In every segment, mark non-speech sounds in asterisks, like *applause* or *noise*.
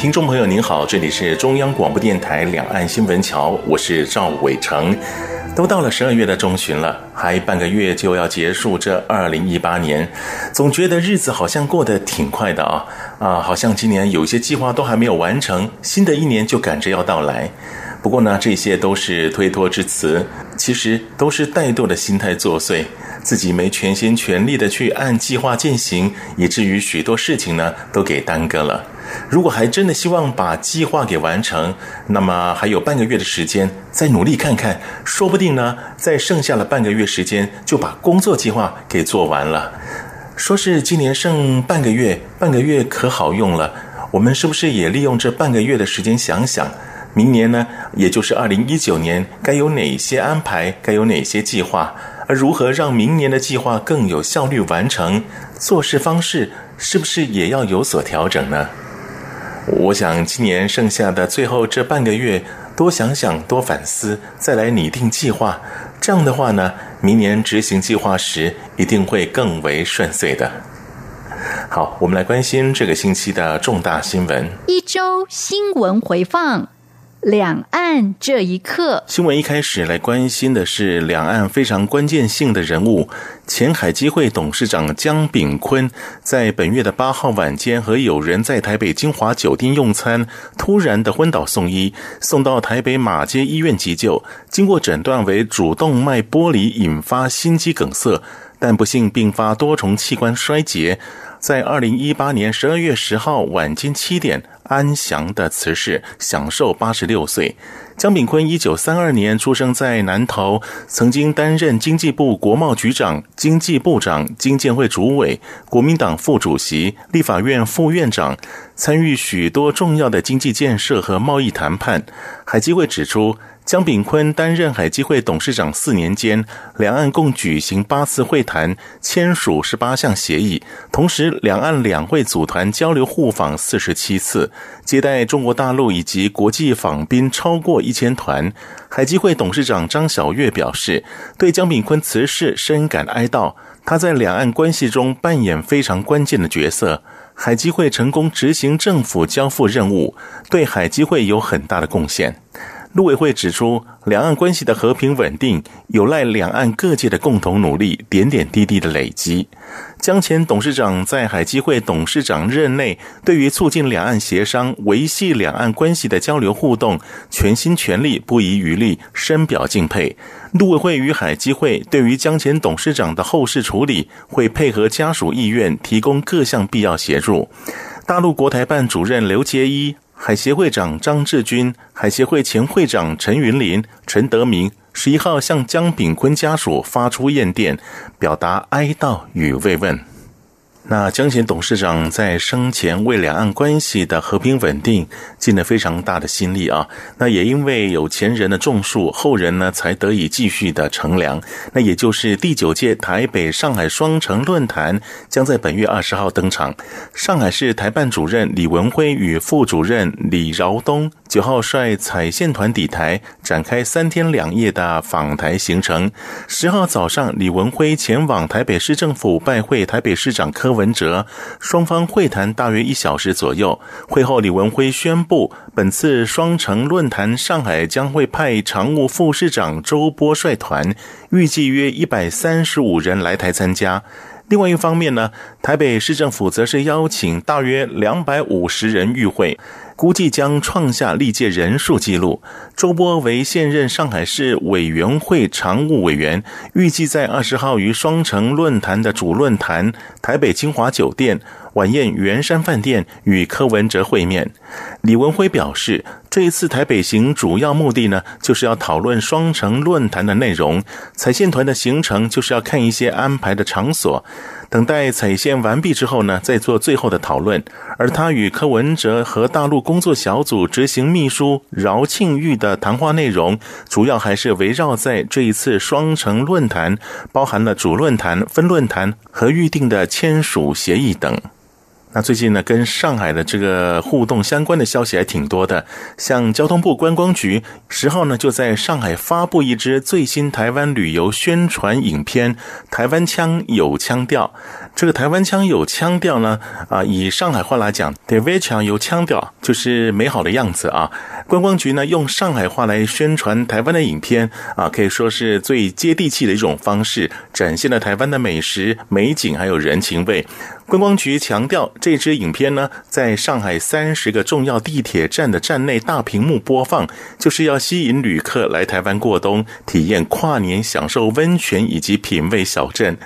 听众朋友，您好，这里是中央广播电台两岸新闻桥，我是赵伟成。都到了十二月的中旬了，还半个月就要结束这二零一八年，总觉得日子好像过得挺快的啊啊，好像今年有些计划都还没有完成，新的一年就赶着要到来。不过呢，这些都是推脱之词，其实都是怠惰的心态作祟。自己没全心全力的去按计划进行，以至于许多事情呢都给耽搁了。如果还真的希望把计划给完成，那么还有半个月的时间，再努力看看，说不定呢，在剩下的半个月时间就把工作计划给做完了。说是今年剩半个月，半个月可好用了。我们是不是也利用这半个月的时间想想，明年呢，也就是二零一九年，该有哪些安排，该有哪些计划？而如何让明年的计划更有效率完成？做事方式是不是也要有所调整呢？我想今年剩下的最后这半个月，多想想，多反思，再来拟定计划。这样的话呢，明年执行计划时一定会更为顺遂的。好，我们来关心这个星期的重大新闻。一周新闻回放。两岸这一刻，新闻一开始来关心的是两岸非常关键性的人物，前海基会董事长江炳坤，在本月的八号晚间和友人在台北金华酒店用餐，突然的昏倒送医，送到台北马街医院急救，经过诊断为主动脉剥离引发心肌梗塞，但不幸并发多重器官衰竭。在二零一八年十二月十号晚间七点，安详的辞世，享受八十六岁。江炳坤一九三二年出生在南投，曾经担任经济部国贸局长、经济部长、经建会主委、国民党副主席、立法院副院长，参与许多重要的经济建设和贸易谈判。海基会指出，江炳坤担任海基会董事长四年间，两岸共举行八次会谈，签署十八项协议，同时两岸两会组团交流互访四十七次，接待中国大陆以及国际访宾超过一千团。海基会董事长张晓月表示，对江炳坤辞世深感哀悼，他在两岸关系中扮演非常关键的角色，海基会成功执行政府交付任务，对海基会有很大的贡献。陆委会指出，两岸关系的和平稳定有赖两岸各界的共同努力，点点滴滴的累积。江前董事长在海基会董事长任内，对于促进两岸协商、维系两岸关系的交流互动，全心全力、不遗余力，深表敬佩。陆委会与海基会对于江前董事长的后事处理，会配合家属意愿，提供各项必要协助。大陆国台办主任刘杰一。海协会长张志军、海协会前会长陈云林、陈德明十一号向江炳坤家属发出唁电，表达哀悼与慰问。那江贤董事长在生前为两岸关系的和平稳定尽了非常大的心力啊。那也因为有前人的种树，后人呢才得以继续的乘凉。那也就是第九届台北上海双城论坛将在本月二十号登场。上海市台办主任李文辉与副主任李饶东九号率采线团抵台，展开三天两夜的访台行程。十号早上，李文辉前往台北市政府拜会台北市长柯。文哲双方会谈大约一小时左右。会后，李文辉宣布，本次双城论坛，上海将会派常务副市长周波率团，预计约一百三十五人来台参加。另外一方面呢，台北市政府则是邀请大约两百五十人与会。估计将创下历届人数纪录。周波为现任上海市委员会常务委员，预计在二十号于双城论坛的主论坛台北金华酒店晚宴圆山饭店与柯文哲会面。李文辉表示，这一次台北行主要目的呢，就是要讨论双城论坛的内容。踩线团的行程就是要看一些安排的场所。等待采线完毕之后呢，再做最后的讨论。而他与柯文哲和大陆工作小组执行秘书饶庆玉的谈话内容，主要还是围绕在这一次双城论坛，包含了主论坛、分论坛和预定的签署协议等。那最近呢，跟上海的这个互动相关的消息还挺多的。像交通部观光局十号呢，就在上海发布一支最新台湾旅游宣传影片《台湾腔有腔调》。这个“台湾腔有腔调”呢，啊，以上海话来讲，“台湾腔有腔调”就是美好的样子啊。观光局呢，用上海话来宣传台湾的影片啊，可以说是最接地气的一种方式，展现了台湾的美食、美景还有人情味。观光局强调，这支影片呢，在上海三十个重要地铁站的站内大屏幕播放，就是要吸引旅客来台湾过冬，体验跨年、享受温泉以及品味小镇。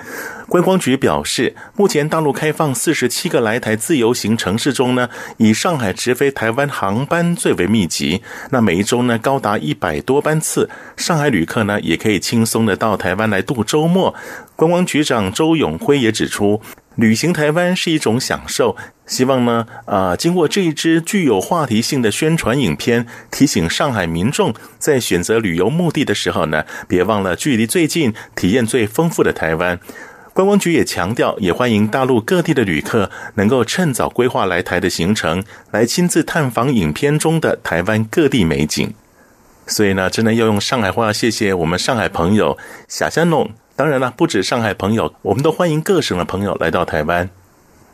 观光局表示，目前大陆开放四十七个来台自由行城市中呢，以上海直飞台湾航班最为密集。那每一周呢，高达一百多班次，上海旅客呢，也可以轻松的到台湾来度周末。观光局长周永辉也指出，旅行台湾是一种享受，希望呢，啊、经过这一支具有话题性的宣传影片，提醒上海民众在选择旅游目的的时候呢，别忘了距离最近、体验最丰富的台湾。观光局也强调，也欢迎大陆各地的旅客能够趁早规划来台的行程，来亲自探访影片中的台湾各地美景。所以呢，真的要用上海话谢谢我们上海朋友小香弄。当然了，不止上海朋友，我们都欢迎各省的朋友来到台湾。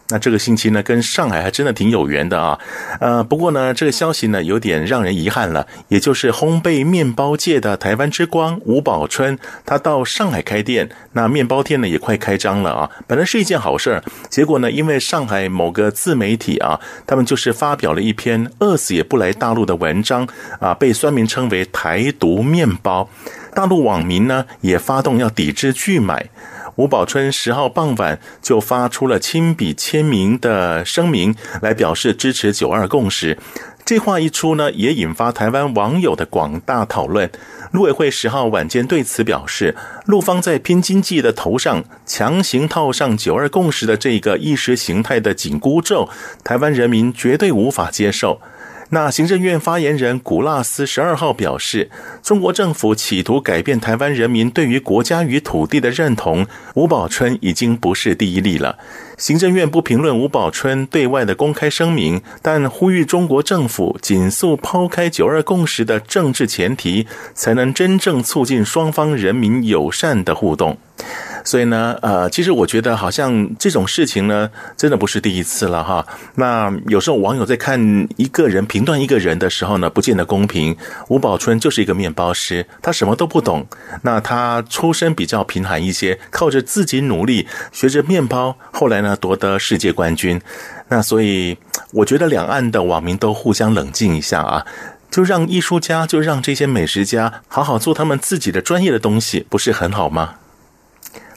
那这个星期呢，跟上海还真的挺有缘的啊。呃，不过呢，这个消息呢有点让人遗憾了，也就是烘焙面包界的台湾之光吴宝春，他到上海开店，那面包店呢也快开张了啊。本来是一件好事儿，结果呢，因为上海某个自媒体啊，他们就是发表了一篇饿死也不来大陆的文章啊，被酸民称为台独面包。大陆网民呢也发动要抵制拒买，吴宝春十号傍晚就发出了亲笔签名的声明，来表示支持九二共识。这话一出呢，也引发台湾网友的广大讨论。陆委会十号晚间对此表示，陆方在拼经济的头上强行套上九二共识的这个意识形态的紧箍咒，台湾人民绝对无法接受。那行政院发言人古纳斯十二号表示，中国政府企图改变台湾人民对于国家与土地的认同，吴宝春已经不是第一例了。行政院不评论吴宝春对外的公开声明，但呼吁中国政府紧速抛开九二共识的政治前提，才能真正促进双方人民友善的互动。所以呢，呃，其实我觉得好像这种事情呢，真的不是第一次了哈。那有时候网友在看一个人评断一个人的时候呢，不见得公平。吴宝春就是一个面包师，他什么都不懂。那他出身比较贫寒一些，靠着自己努力学着面包，后来呢夺得世界冠军。那所以我觉得两岸的网民都互相冷静一下啊，就让艺术家，就让这些美食家好好做他们自己的专业的东西，不是很好吗？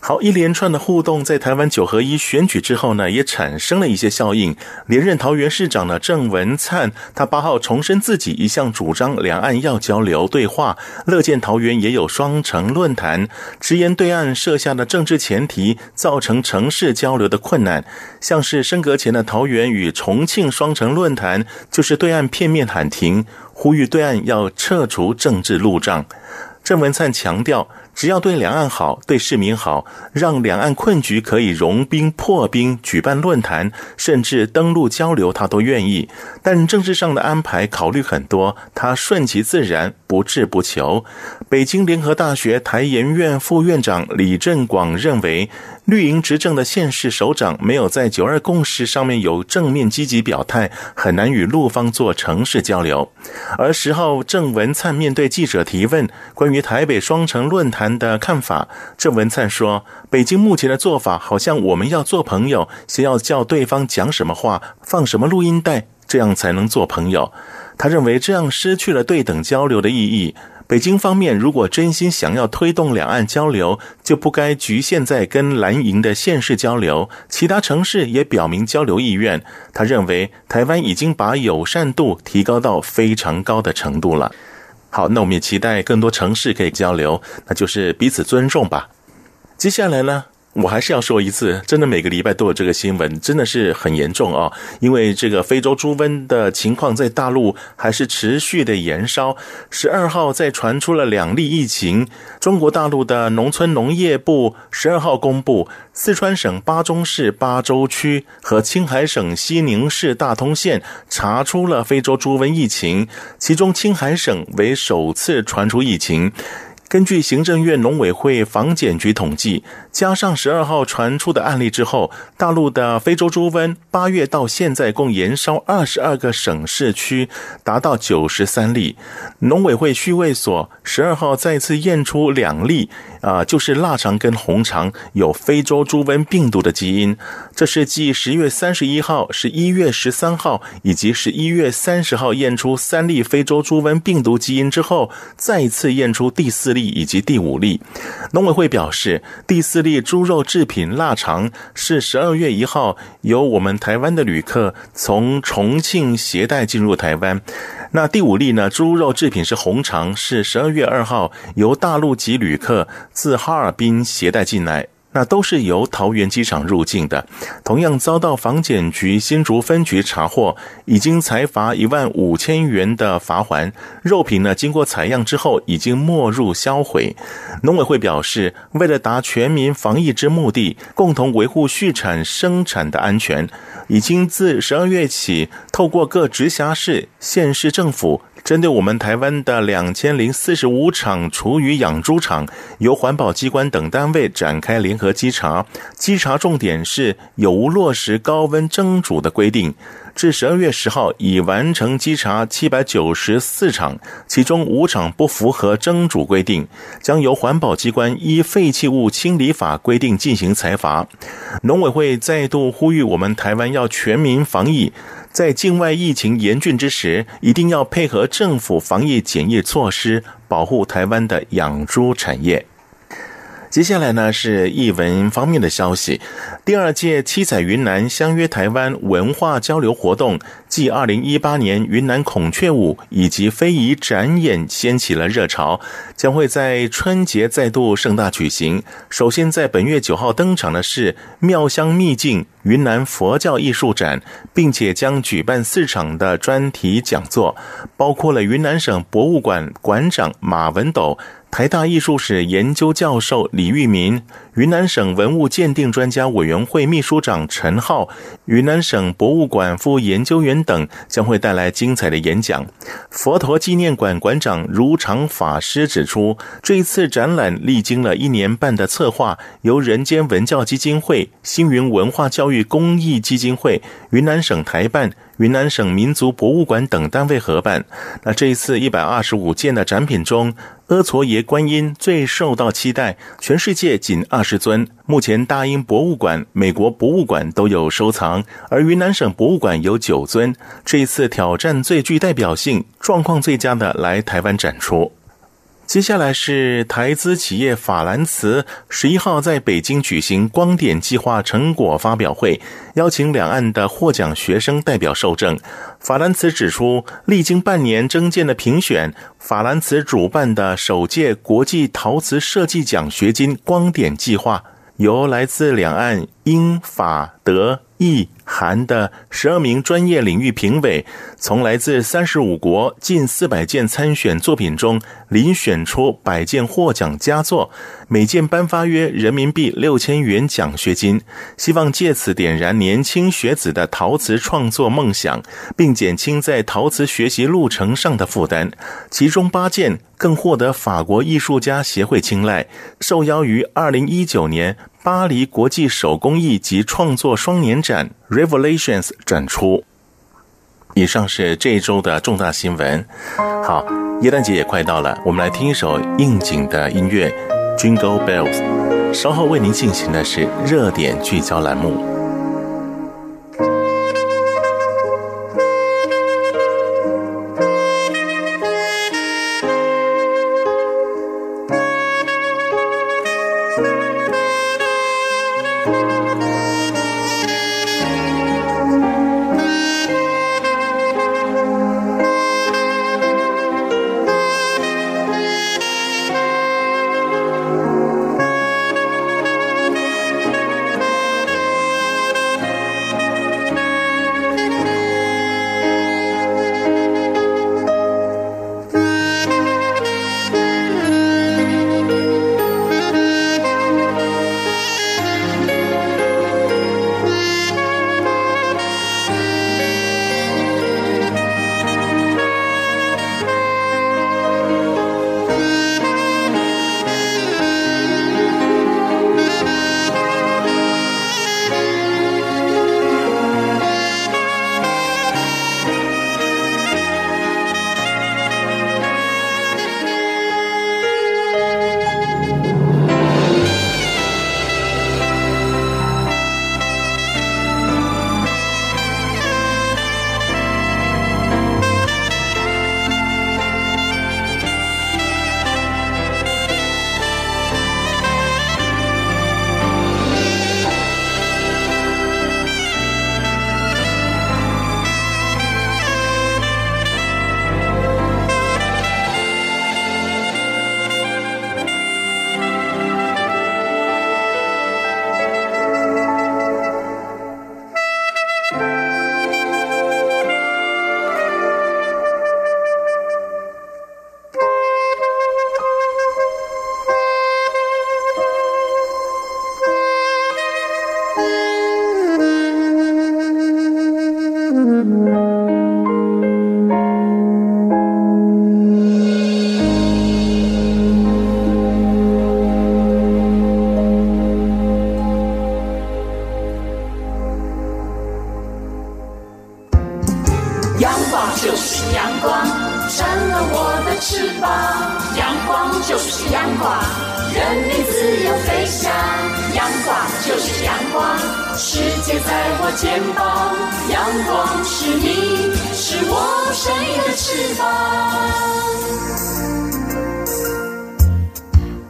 好，一连串的互动在台湾九合一选举之后呢，也产生了一些效应。连任桃园市长的郑文灿，他八号重申自己一向主张两岸要交流对话，乐见桃园也有双城论坛，直言对岸设下的政治前提造成城市交流的困难。像是升格前的桃园与重庆双城论坛，就是对岸片面喊停，呼吁对岸要撤除政治路障。郑文灿强调。只要对两岸好，对市民好，让两岸困局可以融冰破冰，举办论坛，甚至登陆交流，他都愿意。但政治上的安排考虑很多，他顺其自然，不滞不求。北京联合大学台研院副院长李振广认为，绿营执政的县市首长没有在九二共识上面有正面积极表态，很难与陆方做城市交流。而十号郑文灿面对记者提问，关于台北双城论坛。的看法，郑文灿说：“北京目前的做法，好像我们要做朋友，先要叫对方讲什么话，放什么录音带，这样才能做朋友。他认为这样失去了对等交流的意义。北京方面如果真心想要推动两岸交流，就不该局限在跟蓝营的县市交流，其他城市也表明交流意愿。他认为台湾已经把友善度提高到非常高的程度了。好，那我们也期待更多城市可以交流，那就是彼此尊重吧。接下来呢？我还是要说一次，真的每个礼拜都有这个新闻，真的是很严重啊！因为这个非洲猪瘟的情况在大陆还是持续的延烧。十二号再传出了两例疫情，中国大陆的农村农业部十二号公布，四川省巴中市巴州区和青海省西宁市大通县查出了非洲猪瘟疫情，其中青海省为首次传出疫情。根据行政院农委会防检局统计，加上十二号传出的案例之后，大陆的非洲猪瘟八月到现在共延烧二十二个省市区，达到九十三例。农委会畜卫所十二号再次验出两例，啊、就是腊肠跟红肠有非洲猪瘟病毒的基因。这是继十月三十一号、十一月十三号以及十一月三十号验出三例非洲猪瘟病毒基因之后，再次验出第四例。以及第五例，农委会表示，第四例猪肉制品腊肠是十二月一号由我们台湾的旅客从重庆携带进入台湾。那第五例呢？猪肉制品是红肠，是十二月二号由大陆籍旅客自哈尔滨携带进来。那都是由桃园机场入境的，同样遭到防检局新竹分局查获，已经裁罚一万五千元的罚锾。肉品呢，经过采样之后，已经没入销毁。农委会表示，为了达全民防疫之目的，共同维护畜产生产的安全，已经自十二月起，透过各直辖市、县市政府。针对我们台湾的两千零四十五场厨余养猪场，由环保机关等单位展开联合稽查。稽查重点是有无落实高温蒸煮的规定。至十二月十号，已完成稽查七百九十四场，其中五场不符合蒸煮规定，将由环保机关依废弃物清理法规定进行裁罚。农委会再度呼吁我们台湾要全民防疫，在境外疫情严峻之时，一定要配合政府防疫检疫措施，保护台湾的养猪产业。接下来呢，是译文方面的消息。第二届七彩云南相约台湾文化交流活动，继二零一八年云南孔雀舞以及非遗展演掀起了热潮，将会在春节再度盛大举行。首先在本月九号登场的是妙香秘境云南佛教艺术展，并且将举办四场的专题讲座，包括了云南省博物馆馆长马文斗。台大艺术史研究教授李玉民、云南省文物鉴定专家委员会秘书长陈浩、云南省博物馆副研究员等将会带来精彩的演讲。佛陀纪念馆馆长如常法师指出，这一次展览历经了一年半的策划，由人间文教基金会、星云文化教育公益基金会、云南省台办。云南省民族博物馆等单位合办。那这一次一百二十五件的展品中，阿剉耶观音最受到期待，全世界仅二十尊。目前大英博物馆、美国博物馆都有收藏，而云南省博物馆有九尊。这一次挑战最具代表性、状况最佳的来台湾展出。接下来是台资企业法兰茨十一号在北京举行光点计划成果发表会，邀请两岸的获奖学生代表受证。法兰茨指出，历经半年征件的评选，法兰茨主办的首届国际陶瓷设计奖学金光点计划，由来自两岸英法德意韩的十二名专业领域评委，从来自三十五国近四百件参选作品中遴选出百件获奖佳作，每件颁发约人民币六千元奖学金，希望借此点燃年轻学子的陶瓷创作梦想，并减轻在陶瓷学习路程上的负担。其中八件更获得法国艺术家协会青睐，受邀于二零一九年巴黎国际手工艺及创作双年展 Revelations 展出。以上是这一周的重大新闻。好，耶诞节也快到了，我们来听一首应景的音乐 Jingle Bells。稍后为您进行的是热点聚焦栏目。光，成了我的翅膀。阳光就是阳光，人民自由飞翔。阳光就是阳光，世界在我肩膀。阳光是你，是我生命的翅膀。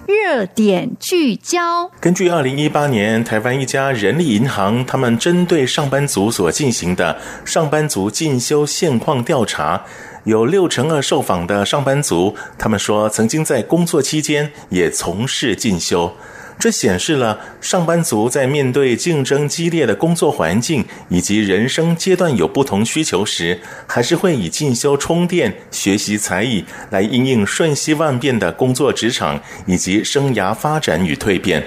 热点聚焦。根据二零一八年台湾一家人力银行，他们针对上班族所进行的上班族进修现况调查，有六成二受访的上班族，他们说曾经在工作期间也从事进修。这显示了上班族在面对竞争激烈的工作环境以及人生阶段有不同需求时，还是会以进修充电、学习才艺来应应瞬息万变的工作职场以及生涯发展与蜕变。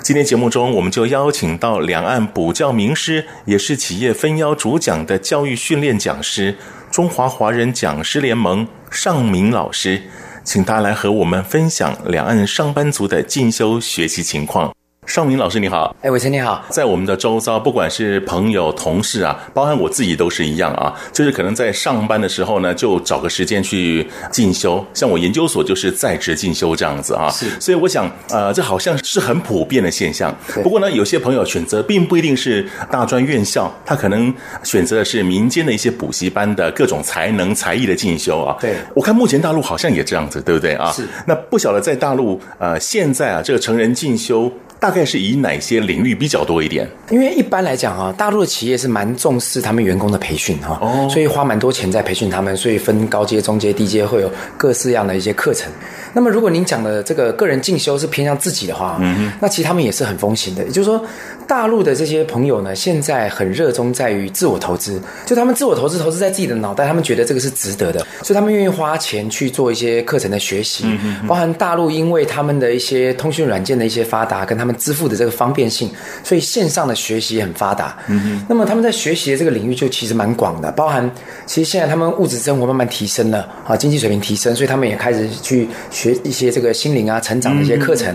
今天节目中，我们就邀请到两岸补教名师，也是企业分邀主讲的教育训练讲师——中华华人讲师联盟尚明老师。请他来和我们分享两岸上班族的进修学习情况。尚明老师你好，哎，伟成你好，在我们的周遭，不管是朋友、同事啊，包含我自己都是一样啊，就是可能在上班的时候呢，就找个时间去进修。像我研究所就是在职进修这样子啊，是。所以我想，呃，这好像是很普遍的现象。不过呢，有些朋友选择并不一定是大专院校，他可能选择的是民间的一些补习班的各种才能才艺的进修啊。对，我看目前大陆好像也这样子，对不对啊？是。那不晓得在大陆，呃，现在啊，这个成人进修。大概是以哪些领域比较多一点？因为一般来讲啊，大陆的企业是蛮重视他们员工的培训哈，哦，所以花蛮多钱在培训他们，所以分高阶、中阶、低阶会有各式样的一些课程。那么如果您讲的这个个人进修是偏向自己的话，嗯哼，那其实他们也是很风行的。也就是说，大陆的这些朋友呢，现在很热衷在于自我投资，就他们自我投资，投资在自己的脑袋，他们觉得这个是值得的，所以他们愿意花钱去做一些课程的学习。嗯哼，包含大陆因为他们的一些通讯软件的一些发达，跟他们支付的这个方便性，所以线上的学习也很发达。嗯哼，那么他们在学习的这个领域就其实蛮广的，包含其实现在他们物质生活慢慢提升了啊，经济水平提升，所以他们也开始去学。一些这个心灵啊、成长的一些课程，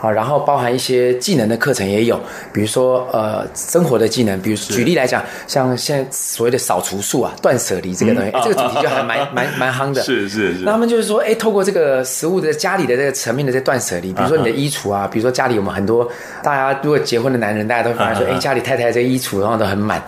啊、嗯，然后包含一些技能的课程也有，比如说呃生活的技能，比如举例来讲，像现在所谓的扫除术啊、断舍离这个东西，嗯、这个主题就还蛮 *laughs* 蛮蛮夯的。是是是。那他们就是说，哎，透过这个食物的家里的这个层面的这断舍离，比如说你的衣橱啊，比如说家里我们很多大家如果结婚的男人，大家都会发现说，哎，家里太太这个衣橱然后都很满。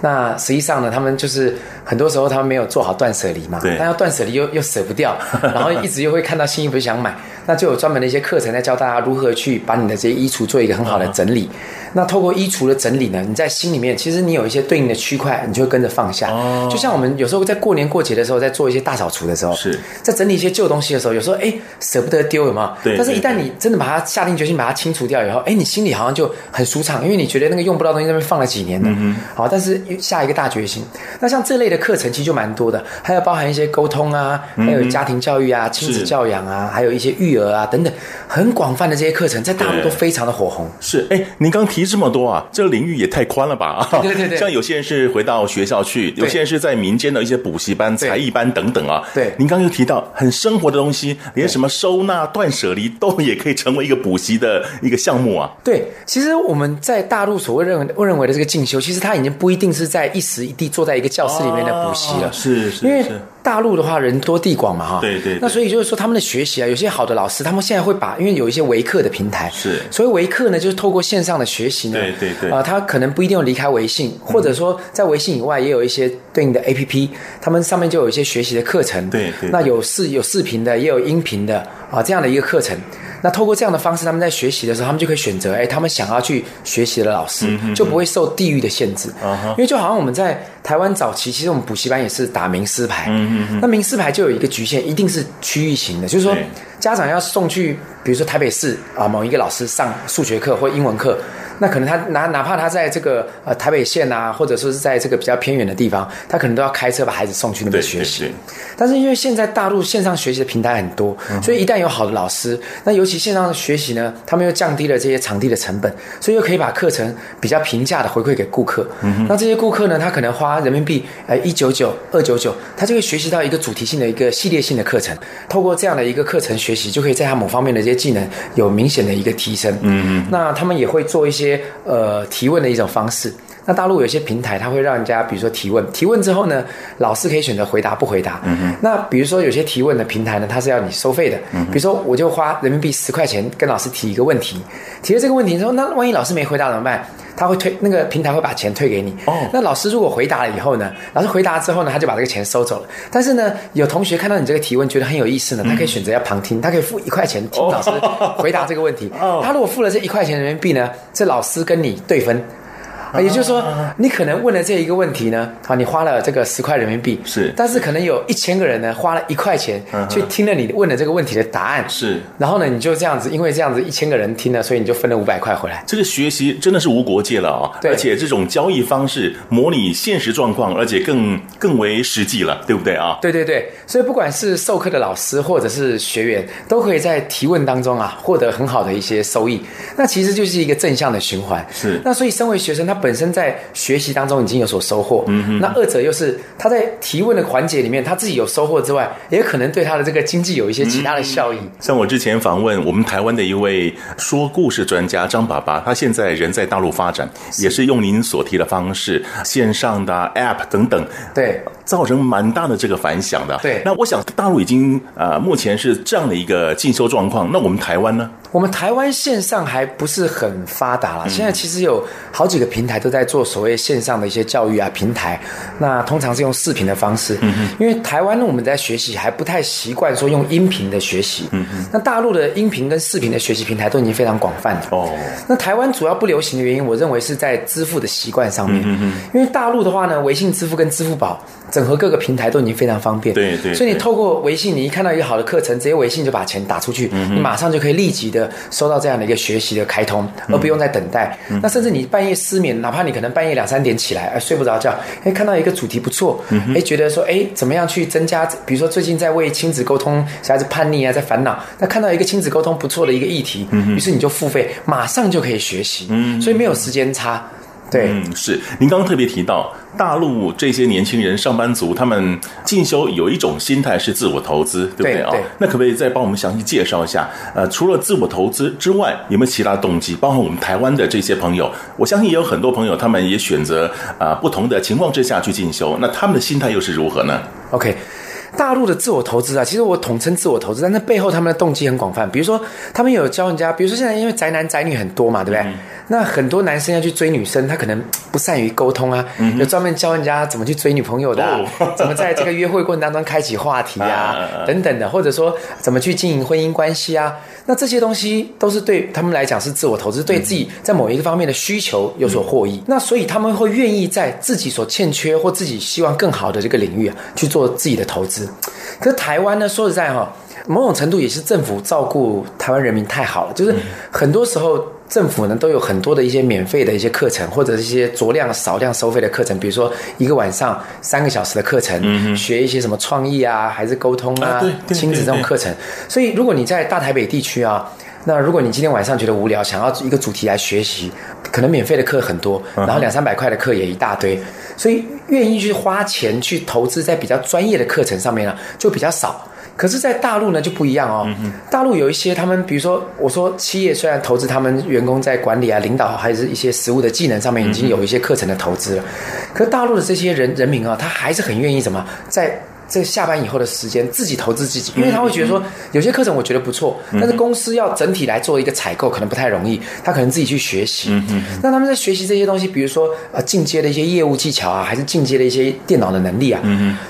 那实际上呢，他们就是很多时候他们没有做好断舍离嘛，但要断舍离又又舍不掉，*laughs* 然后一直又会看到新衣服想买，那就有专门的一些课程在教大家如何去把你的这些衣橱做一个很好的整理。那透过衣橱的整理呢，你在心里面其实你有一些对应的区块，你就会跟着放下。就像我们有时候在过年过节的时候，在做一些大扫除的时候，是在整理一些旧东西的时候，有时候哎舍不得丢，有没有？对。但是一旦你真的把它下定决心把它清除掉以后，哎，你心里好像就很舒畅，因为你觉得那个用不到东西在那边放了几年了。嗯。好，但是下一个大决心。那像这类的课程其实就蛮多的，还有包含一些沟通啊，还有家庭教育啊、亲子教养啊，还有一些育儿啊等等，很广泛的这些课程，在大陆都非常的火红。是，哎，您刚提这么多啊，这个领域也太宽了吧？*laughs* 对对对。像有些人是回到学校去，有些人是在民间的一些补习班、才艺班等等啊。对。您刚刚又提到很生活的东西，连什么收纳、断舍离都也可以成为一个补习的一个项目啊。对，其实我们在大陆所谓认为认为的这个进修，其实它已经不一定是在一时一地坐在一个教室里面的补习了，是是，因为大陆的话人多地广嘛，哈，对对。那所以就是说他们的学习啊，有些好的老师，他们现在会把，因为有一些维课的平台，是，所以维课呢，就是透过线上的学习呢，对对对，啊，他可能不一定要离开微信，或者说在微信以外也有一些对应的 APP，他们上面就有一些学习的课程，对对，那有视有视频的，也有音频的啊，这样的一个课程。那透过这样的方式，他们在学习的时候，他们就可以选择，哎，他们想要去学习的老师，嗯、哼哼就不会受地域的限制。Uh. 因为就好像我们在台湾早期，其实我们补习班也是打名师牌。那名师牌就有一个局限，一定是区域型的，就是说家长要送去，比如说台北市啊某一个老师上数学课或英文课。那可能他哪哪怕他在这个呃台北县啊，或者说是在这个比较偏远的地方，他可能都要开车把孩子送去那边学习。但是因为现在大陆线上学习的平台很多，所以一旦有好的老师，那尤其线上的学习呢，他们又降低了这些场地的成本，所以又可以把课程比较平价的回馈给顾客。嗯。那这些顾客呢，他可能花人民币呃一九九、二九九，他就会学习到一个主题性的一个系列性的课程。透过这样的一个课程学习，就可以在他某方面的这些技能有明显的一个提升。嗯嗯。那他们也会做一些。些呃提问的一种方式。那大陆有些平台，它会让人家，比如说提问，提问之后呢，老师可以选择回答不回答。嗯哼。那比如说有些提问的平台呢，它是要你收费的。嗯。比如说我就花人民币十块钱跟老师提一个问题，提了这个问题之后，那万一老师没回答怎么办？他会退那个平台会把钱退给你。哦。那老师如果回答了以后呢，老师回答之后呢，他就把这个钱收走了。但是呢，有同学看到你这个提问觉得很有意思呢，他可以选择要旁听，他可以付一块钱听老师回答这个问题。哦。他如果付了这一块钱人民币呢，这老师跟你对分。啊，也就是说，你可能问了这一个问题呢，啊，你花了这个十块人民币，是，但是可能有一千个人呢，花了一块钱去听了你问的这个问题的答案，是，然后呢，你就这样子，因为这样子一千个人听了，所以你就分了五百块回来。这个学习真的是无国界了啊、哦，对，而且这种交易方式模拟现实状况，而且更更为实际了，对不对啊？对对对，所以不管是授课的老师或者是学员，都可以在提问当中啊获得很好的一些收益，那其实就是一个正向的循环。是，那所以身为学生，他。本身在学习当中已经有所收获，嗯哼，那二者又是他在提问的环节里面，他自己有收获之外，也可能对他的这个经济有一些其他的效益。像我之前访问我们台湾的一位说故事专家张爸爸，他现在人在大陆发展，也是用您所提的方式，线上的 App 等等，对，造成蛮大的这个反响的。对，那我想大陆已经呃目前是这样的一个进修状况，那我们台湾呢？我们台湾线上还不是很发达了，现在其实有好几个平台都在做所谓线上的一些教育啊平台，那通常是用视频的方式，因为台湾呢我们在学习还不太习惯说用音频的学习，那大陆的音频跟视频的学习平台都已经非常广泛了。哦。那台湾主要不流行的原因，我认为是在支付的习惯上面，因为大陆的话呢，微信支付跟支付宝整合各个平台都已经非常方便，对对，所以你透过微信，你一看到一个好的课程，直接微信就把钱打出去，你马上就可以立即的。收到这样的一个学习的开通，而不用再等待。嗯、那甚至你半夜失眠，哪怕你可能半夜两三点起来，哎，睡不着觉，哎，看到一个主题不错，哎，觉得说，哎，怎么样去增加？比如说最近在为亲子沟通，小孩子叛逆啊，在烦恼，那看到一个亲子沟通不错的一个议题，于是你就付费，马上就可以学习，所以没有时间差。对，嗯，是。您刚刚特别提到，大陆这些年轻人、上班族，他们进修有一种心态是自我投资，对不对啊？那可不可以再帮我们详细介绍一下？呃，除了自我投资之外，有没有其他动机？包括我们台湾的这些朋友，我相信也有很多朋友，他们也选择啊、呃、不同的情况之下去进修，那他们的心态又是如何呢？OK。大陆的自我投资啊，其实我统称自我投资，但是背后他们的动机很广泛。比如说，他们有教人家，比如说现在因为宅男宅女很多嘛，对不对？嗯、那很多男生要去追女生，他可能不善于沟通啊，嗯、有专门教人家怎么去追女朋友的、啊，哦、怎么在这个约会过程当中开启话题啊，*laughs* 啊等等的，或者说怎么去经营婚姻关系啊。那这些东西都是对他们来讲是自我投资，对自己在某一个方面的需求有所获益。嗯、那所以他们会愿意在自己所欠缺或自己希望更好的这个领域啊，去做自己的投资。可是台湾呢，说实在哈，某种程度也是政府照顾台湾人民太好了，就是很多时候政府呢都有很多的一些免费的一些课程，或者是一些酌量少量收费的课程，比如说一个晚上三个小时的课程，学一些什么创意啊，还是沟通啊，亲子这种课程。所以如果你在大台北地区啊，那如果你今天晚上觉得无聊，想要一个主题来学习，可能免费的课很多，然后两三百块的课也一大堆。所以愿意去花钱去投资在比较专业的课程上面呢，就比较少。可是，在大陆呢就不一样哦。大陆有一些他们，比如说我说企业虽然投资他们员工在管理啊、领导还是一些实务的技能上面已经有一些课程的投资了，可是大陆的这些人人民啊，他还是很愿意什么在。这个下班以后的时间，自己投资自己，因为他会觉得说，有些课程我觉得不错，但是公司要整体来做一个采购，可能不太容易，他可能自己去学习。那他们在学习这些东西，比如说呃进阶的一些业务技巧啊，还是进阶的一些电脑的能力啊，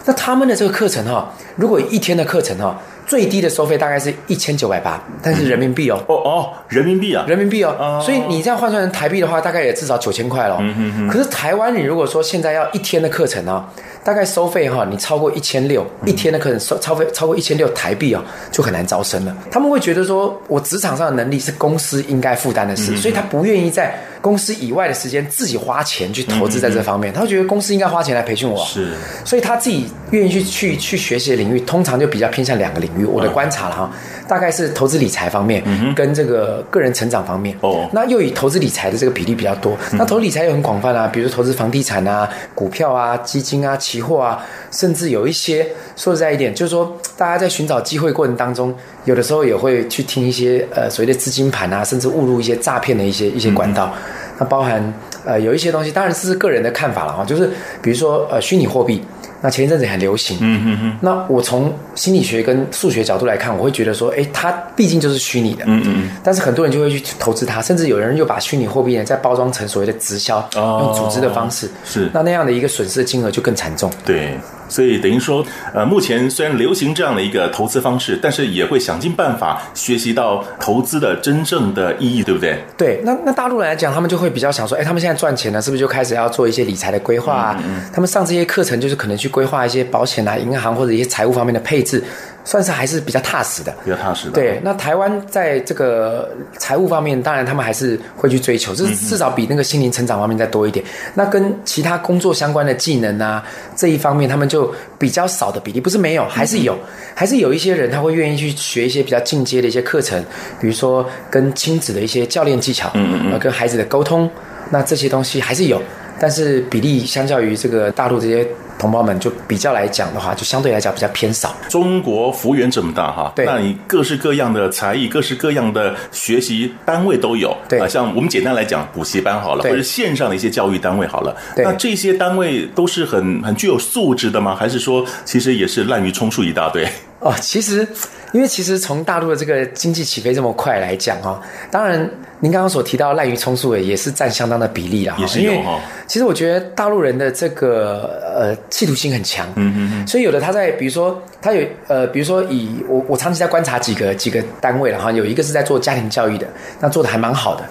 那他们的这个课程哈，如果一天的课程哈。最低的收费大概是一千九百八，但是人民币哦。哦哦，人民币啊，人民币哦。所以你这样换算成台币的话，大概也至少九千块了。嗯嗯嗯。可是台湾，你如果说现在要一天的课程呢，大概收费哈，你超过一千六，一天的课程收超费超过一千六台币哦，就很难招生了。他们会觉得说，我职场上的能力是公司应该负担的事，所以他不愿意在公司以外的时间自己花钱去投资在这方面。他会觉得公司应该花钱来培训我，是，所以他自己愿意去去去学习的领域，通常就比较偏向两个领域。我的观察了哈，大概是投资理财方面，跟这个个人成长方面。哦，那又以投资理财的这个比例比较多。那投资理财又很广泛啊，比如投资房地产啊、股票啊、基金啊、期货啊，甚至有一些说实在一点，就是说大家在寻找机会过程当中，有的时候也会去听一些呃所谓的资金盘啊，甚至误入一些诈骗的一些一些管道。那包含呃有一些东西，当然是个人的看法了哈，就是比如说呃虚拟货币。那前一阵子很流行，嗯嗯嗯。那我从心理学跟数学角度来看，我会觉得说，哎，它毕竟就是虚拟的，嗯嗯。但是很多人就会去投资它，甚至有人又把虚拟货币呢再包装成所谓的直销，哦、用组织的方式，是。那那样的一个损失的金额就更惨重。对，所以等于说，呃，目前虽然流行这样的一个投资方式，但是也会想尽办法学习到投资的真正的意义，对不对？对。那那大陆人来讲，他们就会比较想说，哎，他们现在赚钱了，是不是就开始要做一些理财的规划啊？嗯嗯。他们上这些课程就是可能去。规划一些保险啊、银行或者一些财务方面的配置，算是还是比较踏实的。比较踏实的。对，那台湾在这个财务方面，当然他们还是会去追求，至至少比那个心灵成长方面再多一点。那跟其他工作相关的技能啊这一方面，他们就比较少的比例，不是没有，还是有，还是有一些人他会愿意去学一些比较进阶的一些课程，比如说跟亲子的一些教练技巧，嗯嗯，跟孩子的沟通，那这些东西还是有，但是比例相较于这个大陆这些。同胞们就比较来讲的话，就相对来讲比较偏少。中国幅员这么大哈，对，那你各式各样的才艺、各式各样的学习单位都有。对啊，像我们简单来讲，补习班好了，或者线上的一些教育单位好了。对，那这些单位都是很很具有素质的吗？还是说其实也是滥竽充数一大堆？哦，其实，因为其实从大陆的这个经济起飞这么快来讲哦，当然您刚刚所提到滥竽充数的也是占相当的比例啦。也是有哈。其实我觉得大陆人的这个呃企图心很强，嗯嗯嗯，所以有的他在比如说他有呃比如说以我我长期在观察几个几个单位了哈，有一个是在做家庭教育的，那做的还蛮好的，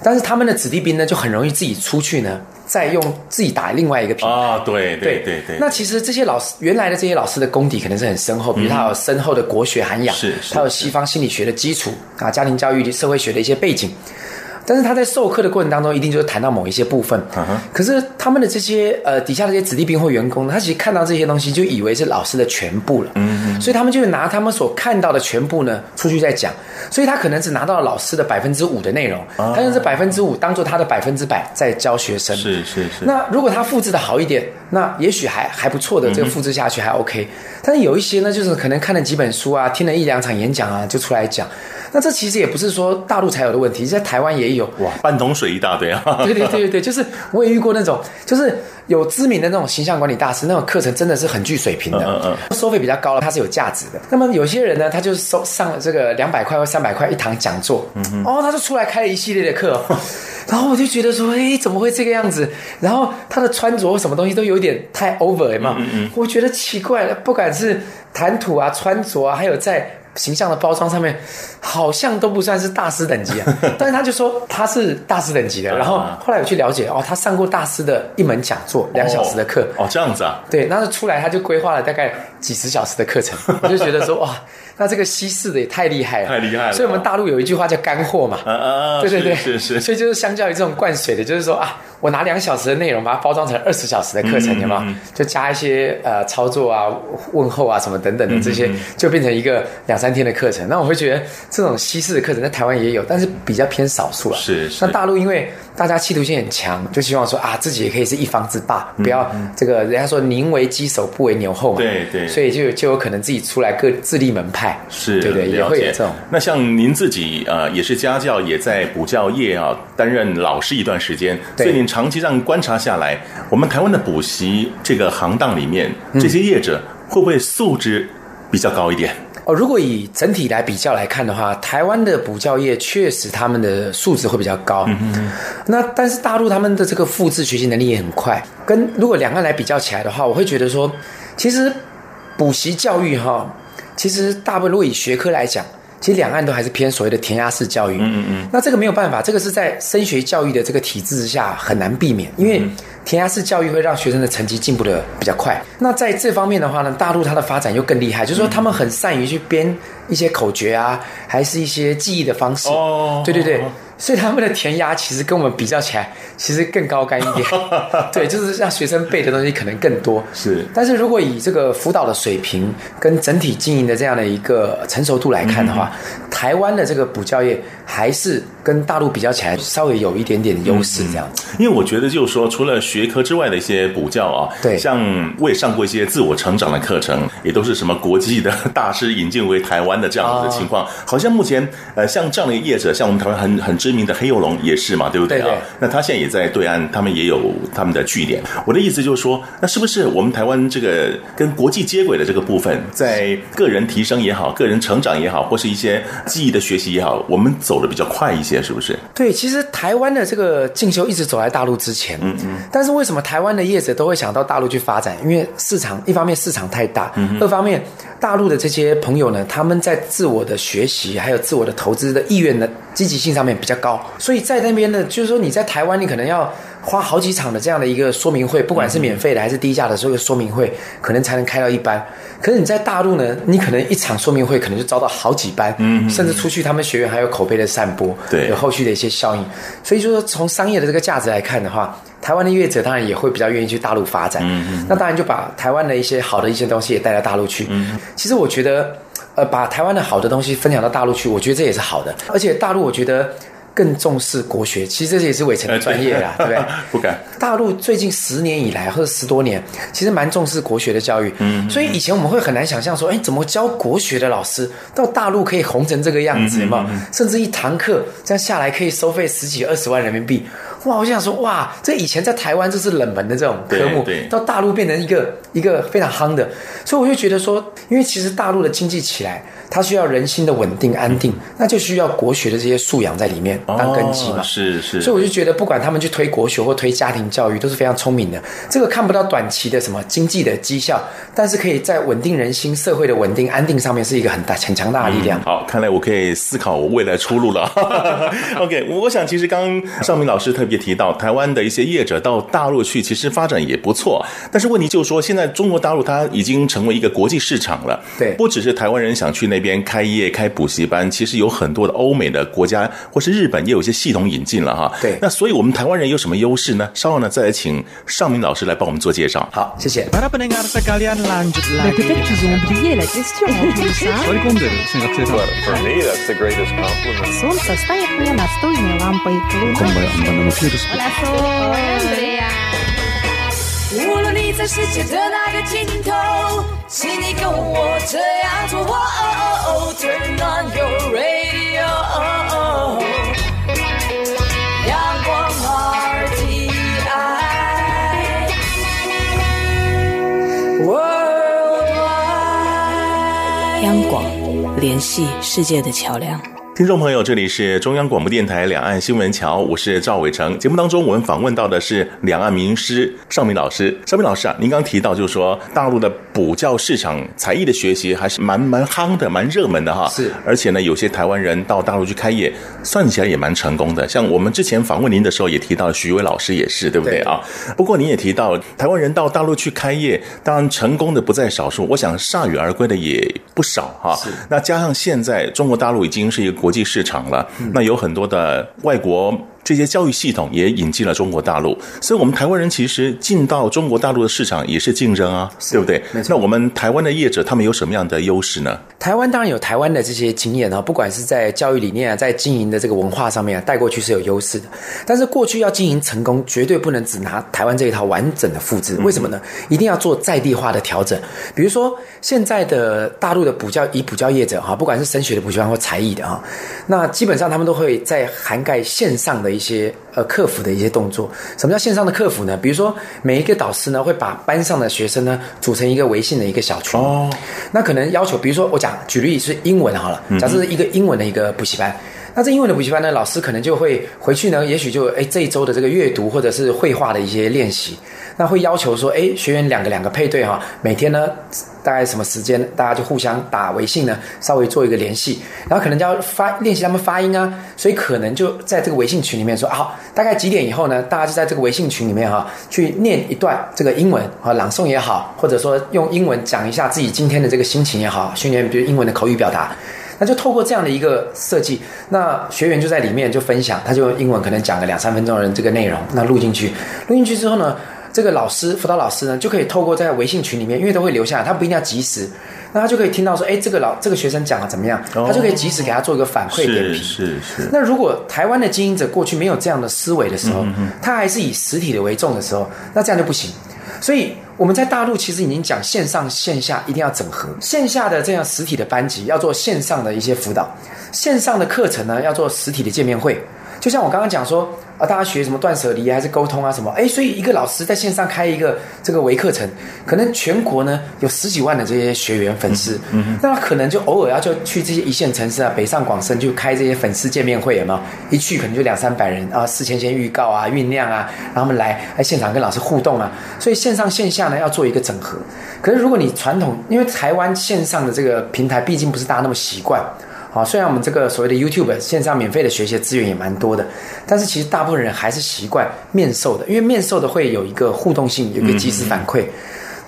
但是他们的子弟兵呢就很容易自己出去呢。再用自己打另外一个品牌啊，对对对对。那其实这些老师原来的这些老师的功底可能是很深厚，比如他有深厚的国学涵养，是，他有西方心理学的基础啊，家庭教育、社会学的一些背景。但是他在授课的过程当中，一定就是谈到某一些部分。可是他们的这些呃底下的这些子弟兵或员工呢，他其实看到这些东西，就以为是老师的全部了。嗯，所以他们就拿他们所看到的全部呢出去再讲。所以他可能只拿到了老师的百分之五的内容，他用这百分之五当做他的百分之百在教学生。是是是。那如果他复制的好一点，那也许还还不错的，这个复制下去还 OK。但是有一些呢，就是可能看了几本书啊，听了一两场演讲啊，就出来讲。那这其实也不是说大陆才有的问题，在台湾也有哇，半桶水一大堆啊！对对对对对，就是我也遇过那种，就是有知名的那种形象管理大师，那种课程真的是很具水平的，嗯嗯，嗯，收费比较高了，它是有价值的。那么有些人呢，他就收上了这个两百块或三百块一堂讲座，嗯嗯，哦，他就出来开了一系列的课，*laughs* 然后我就觉得说，哎，怎么会这个样子？然后他的穿着什么东西都有点太 over 嘛，嗯嗯，我觉得奇怪了，不管是谈吐啊、穿着啊，还有在。形象的包装上面好像都不算是大师等级啊，*laughs* 但是他就说他是大师等级的。然后后来我去了解哦，他上过大师的一门讲座，两小时的课哦，这样子啊？对，那就出来他就规划了大概几十小时的课程，*laughs* 我就觉得说哇，那这个西式的也太厉害了，太厉害了。所以我们大陆有一句话叫干货嘛，啊啊，*laughs* 对对对，是是。所以就是相较于这种灌水的，就是说啊，我拿两小时的内容把它包装成二十小时的课程，有没有？就加一些呃操作啊、问候啊什么等等的这些，就变成一个两。三天的课程，那我会觉得这种西式的课程在台湾也有，但是比较偏少数了。是，是。那大陆因为大家企图心很强，就希望说啊，自己也可以是一方之霸，不要这个人家说宁为鸡首不为牛后嘛。对对。所以就就有可能自己出来各自立门派。是，对对，也会有这种。那像您自己呃，也是家教，也在补教业啊担任老师一段时间，所以您长期这样观察下来，我们台湾的补习这个行当里面，这些业者会不会素质比较高一点？哦，如果以整体来比较来看的话，台湾的补教业确实他们的素质会比较高。嗯嗯，那但是大陆他们的这个复制学习能力也很快。跟如果两岸来比较起来的话，我会觉得说，其实补习教育哈，其实大部分如果以学科来讲，其实两岸都还是偏所谓的填鸭式教育。嗯嗯嗯。那这个没有办法，这个是在升学教育的这个体制之下很难避免，因为。填鸭式教育会让学生的成绩进步的比较快。那在这方面的话呢，大陆它的发展又更厉害，就是说他们很善于去编一些口诀啊，还是一些记忆的方式。哦，对对对。所以他们的填鸭其实跟我们比较起来，其实更高干一点。*laughs* 对，就是让学生背的东西可能更多。是，但是如果以这个辅导的水平跟整体经营的这样的一个成熟度来看的话，嗯、台湾的这个补教业还是跟大陆比较起来稍微有一点点的优势。这样子、嗯，因为我觉得就是说，除了学科之外的一些补教啊，对，像我也上过一些自我成长的课程，也都是什么国际的大师引进为台湾的这样子的情况。哦、好像目前呃，像这样的业者，像我们台湾很很知。知名的黑幼龙也是嘛，对不对啊？对对那他现在也在对岸，他们也有他们的据点。我的意思就是说，那是不是我们台湾这个跟国际接轨的这个部分，在个人提升也好，个人成长也好，或是一些技艺的学习也好，我们走的比较快一些，是不是？对，其实台湾的这个进修一直走在大陆之前，嗯嗯。但是为什么台湾的业者都会想到大陆去发展？因为市场一方面市场太大，嗯，二方面大陆的这些朋友呢，他们在自我的学习还有自我的投资的意愿的积极性上面比较高，所以在那边呢，就是说你在台湾，你可能要。花好几场的这样的一个说明会，不管是免费的还是低价的这个说明会，可能才能开到一班。可是你在大陆呢，你可能一场说明会可能就招到好几班，嗯，甚至出去他们学员还有口碑的散播，对，有后续的一些效应。所以就说从商业的这个价值来看的话，台湾的乐者当然也会比较愿意去大陆发展。嗯嗯，那当然就把台湾的一些好的一些东西也带到大陆去。嗯，其实我觉得，呃，把台湾的好的东西分享到大陆去，我觉得这也是好的。而且大陆我觉得。更重视国学，其实这也是伟成的专业啦，*laughs* 对不对？不敢。大陆最近十年以来，或者十多年，其实蛮重视国学的教育。嗯。所以以前我们会很难想象说，哎，怎么教国学的老师到大陆可以红成这个样子，有没有？甚至一堂课这样下来可以收费十几二十万人民币。哇！我就想说，哇，这以前在台湾这是冷门的这种科目，到大陆变成一个一个非常夯的。所以我就觉得说，因为其实大陆的经济起来。它需要人心的稳定安定，那就需要国学的这些素养在里面当根基嘛。哦、是是。所以我就觉得，不管他们去推国学或推家庭教育，都是非常聪明的。这个看不到短期的什么经济的绩效，但是可以在稳定人心、社会的稳定安定上面是一个很大、很强大的力量。嗯、好，看来我可以思考我未来出路了。*laughs* OK，我想其实刚刚绍明老师特别提到，台湾的一些业者到大陆去，其实发展也不错。但是问题就是说，现在中国大陆它已经成为一个国际市场了。对，不只是台湾人想去那边开业、开补习班，其实有很多的欧美的国家或是日本也有一些系统引进了哈。对，那所以我们台湾人有什么优势呢？稍后呢再来请尚明老师来帮我们做介绍。好，谢谢。*laughs* 无论你在世界的哪个尽头，请你跟我这样做。Turn on your radio，阳光 RTI，央广联系世界的桥梁。听众朋友，这里是中央广播电台两岸新闻桥，我是赵伟成。节目当中，我们访问到的是两岸名师尚明老师。尚明老师啊，您刚刚提到，就是说大陆的补教市场才艺的学习还是蛮蛮夯的，蛮热门的哈。是，而且呢，有些台湾人到大陆去开业，算起来也蛮成功的。像我们之前访问您的时候，也提到徐伟老师也是，对不对啊？不过您也提到，台湾人到大陆去开业，当然成功的不在少数，我想铩羽而归的也不少哈。是，那加上现在中国大陆已经是一个国际市场了，那有很多的外国。这些教育系统也引进了中国大陆，所以，我们台湾人其实进到中国大陆的市场也是竞争啊，对不对？那我们台湾的业者他们有什么样的优势呢？台湾当然有台湾的这些经验啊，不管是在教育理念啊，在经营的这个文化上面啊，带过去是有优势的。但是过去要经营成功，绝对不能只拿台湾这一套完整的复制。为什么呢？一定要做在地化的调整。比如说，现在的大陆的补教以补教业者哈，不管是升学的补习班或才艺的哈，那基本上他们都会在涵盖线上的。一些呃客服的一些动作，什么叫线上的客服呢？比如说每一个导师呢会把班上的学生呢组成一个微信的一个小群，哦，那可能要求，比如说我讲举例是英文好了，假设是一个英文的一个补习班，嗯、那这英文的补习班呢，老师可能就会回去呢，也许就哎这一周的这个阅读或者是绘画的一些练习，那会要求说，哎学员两个两个配对哈，每天呢。大概什么时间，大家就互相打微信呢，稍微做一个联系，然后可能就要发练习他们发音啊，所以可能就在这个微信群里面说啊，大概几点以后呢，大家就在这个微信群里面哈，去念一段这个英文啊，朗诵也好，或者说用英文讲一下自己今天的这个心情也好，训练比如英文的口语表达，那就透过这样的一个设计，那学员就在里面就分享，他就英文可能讲个两三分钟的这个内容，那录进去，录进去之后呢。这个老师辅导老师呢，就可以透过在微信群里面，因为都会留下来，他不一定要及时，那他就可以听到说，哎，这个老这个学生讲的怎么样，他就可以及时给他做一个反馈点评。是是是。那如果台湾的经营者过去没有这样的思维的时候，他还是以实体的为重的时候，那这样就不行。所以我们在大陆其实已经讲线上线下一定要整合，线下的这样实体的班级要做线上的一些辅导，线上的课程呢要做实体的见面会。就像我刚刚讲说。啊，大家学什么断舍离还是沟通啊什么？哎，所以一个老师在线上开一个这个微课程，可能全国呢有十几万的这些学员粉丝，嗯嗯，那他可能就偶尔要就去这些一线城市啊，北上广深就开这些粉丝见面会，有没有？一去可能就两三百人啊，事前先预告啊，酝酿啊，让他们来来现场跟老师互动啊，所以线上线下呢要做一个整合。可是如果你传统，因为台湾线上的这个平台毕竟不是大家那么习惯。好，虽然我们这个所谓的 YouTube 线上免费的学习资源也蛮多的，但是其实大部分人还是习惯面授的，因为面授的会有一个互动性，有一个即时反馈。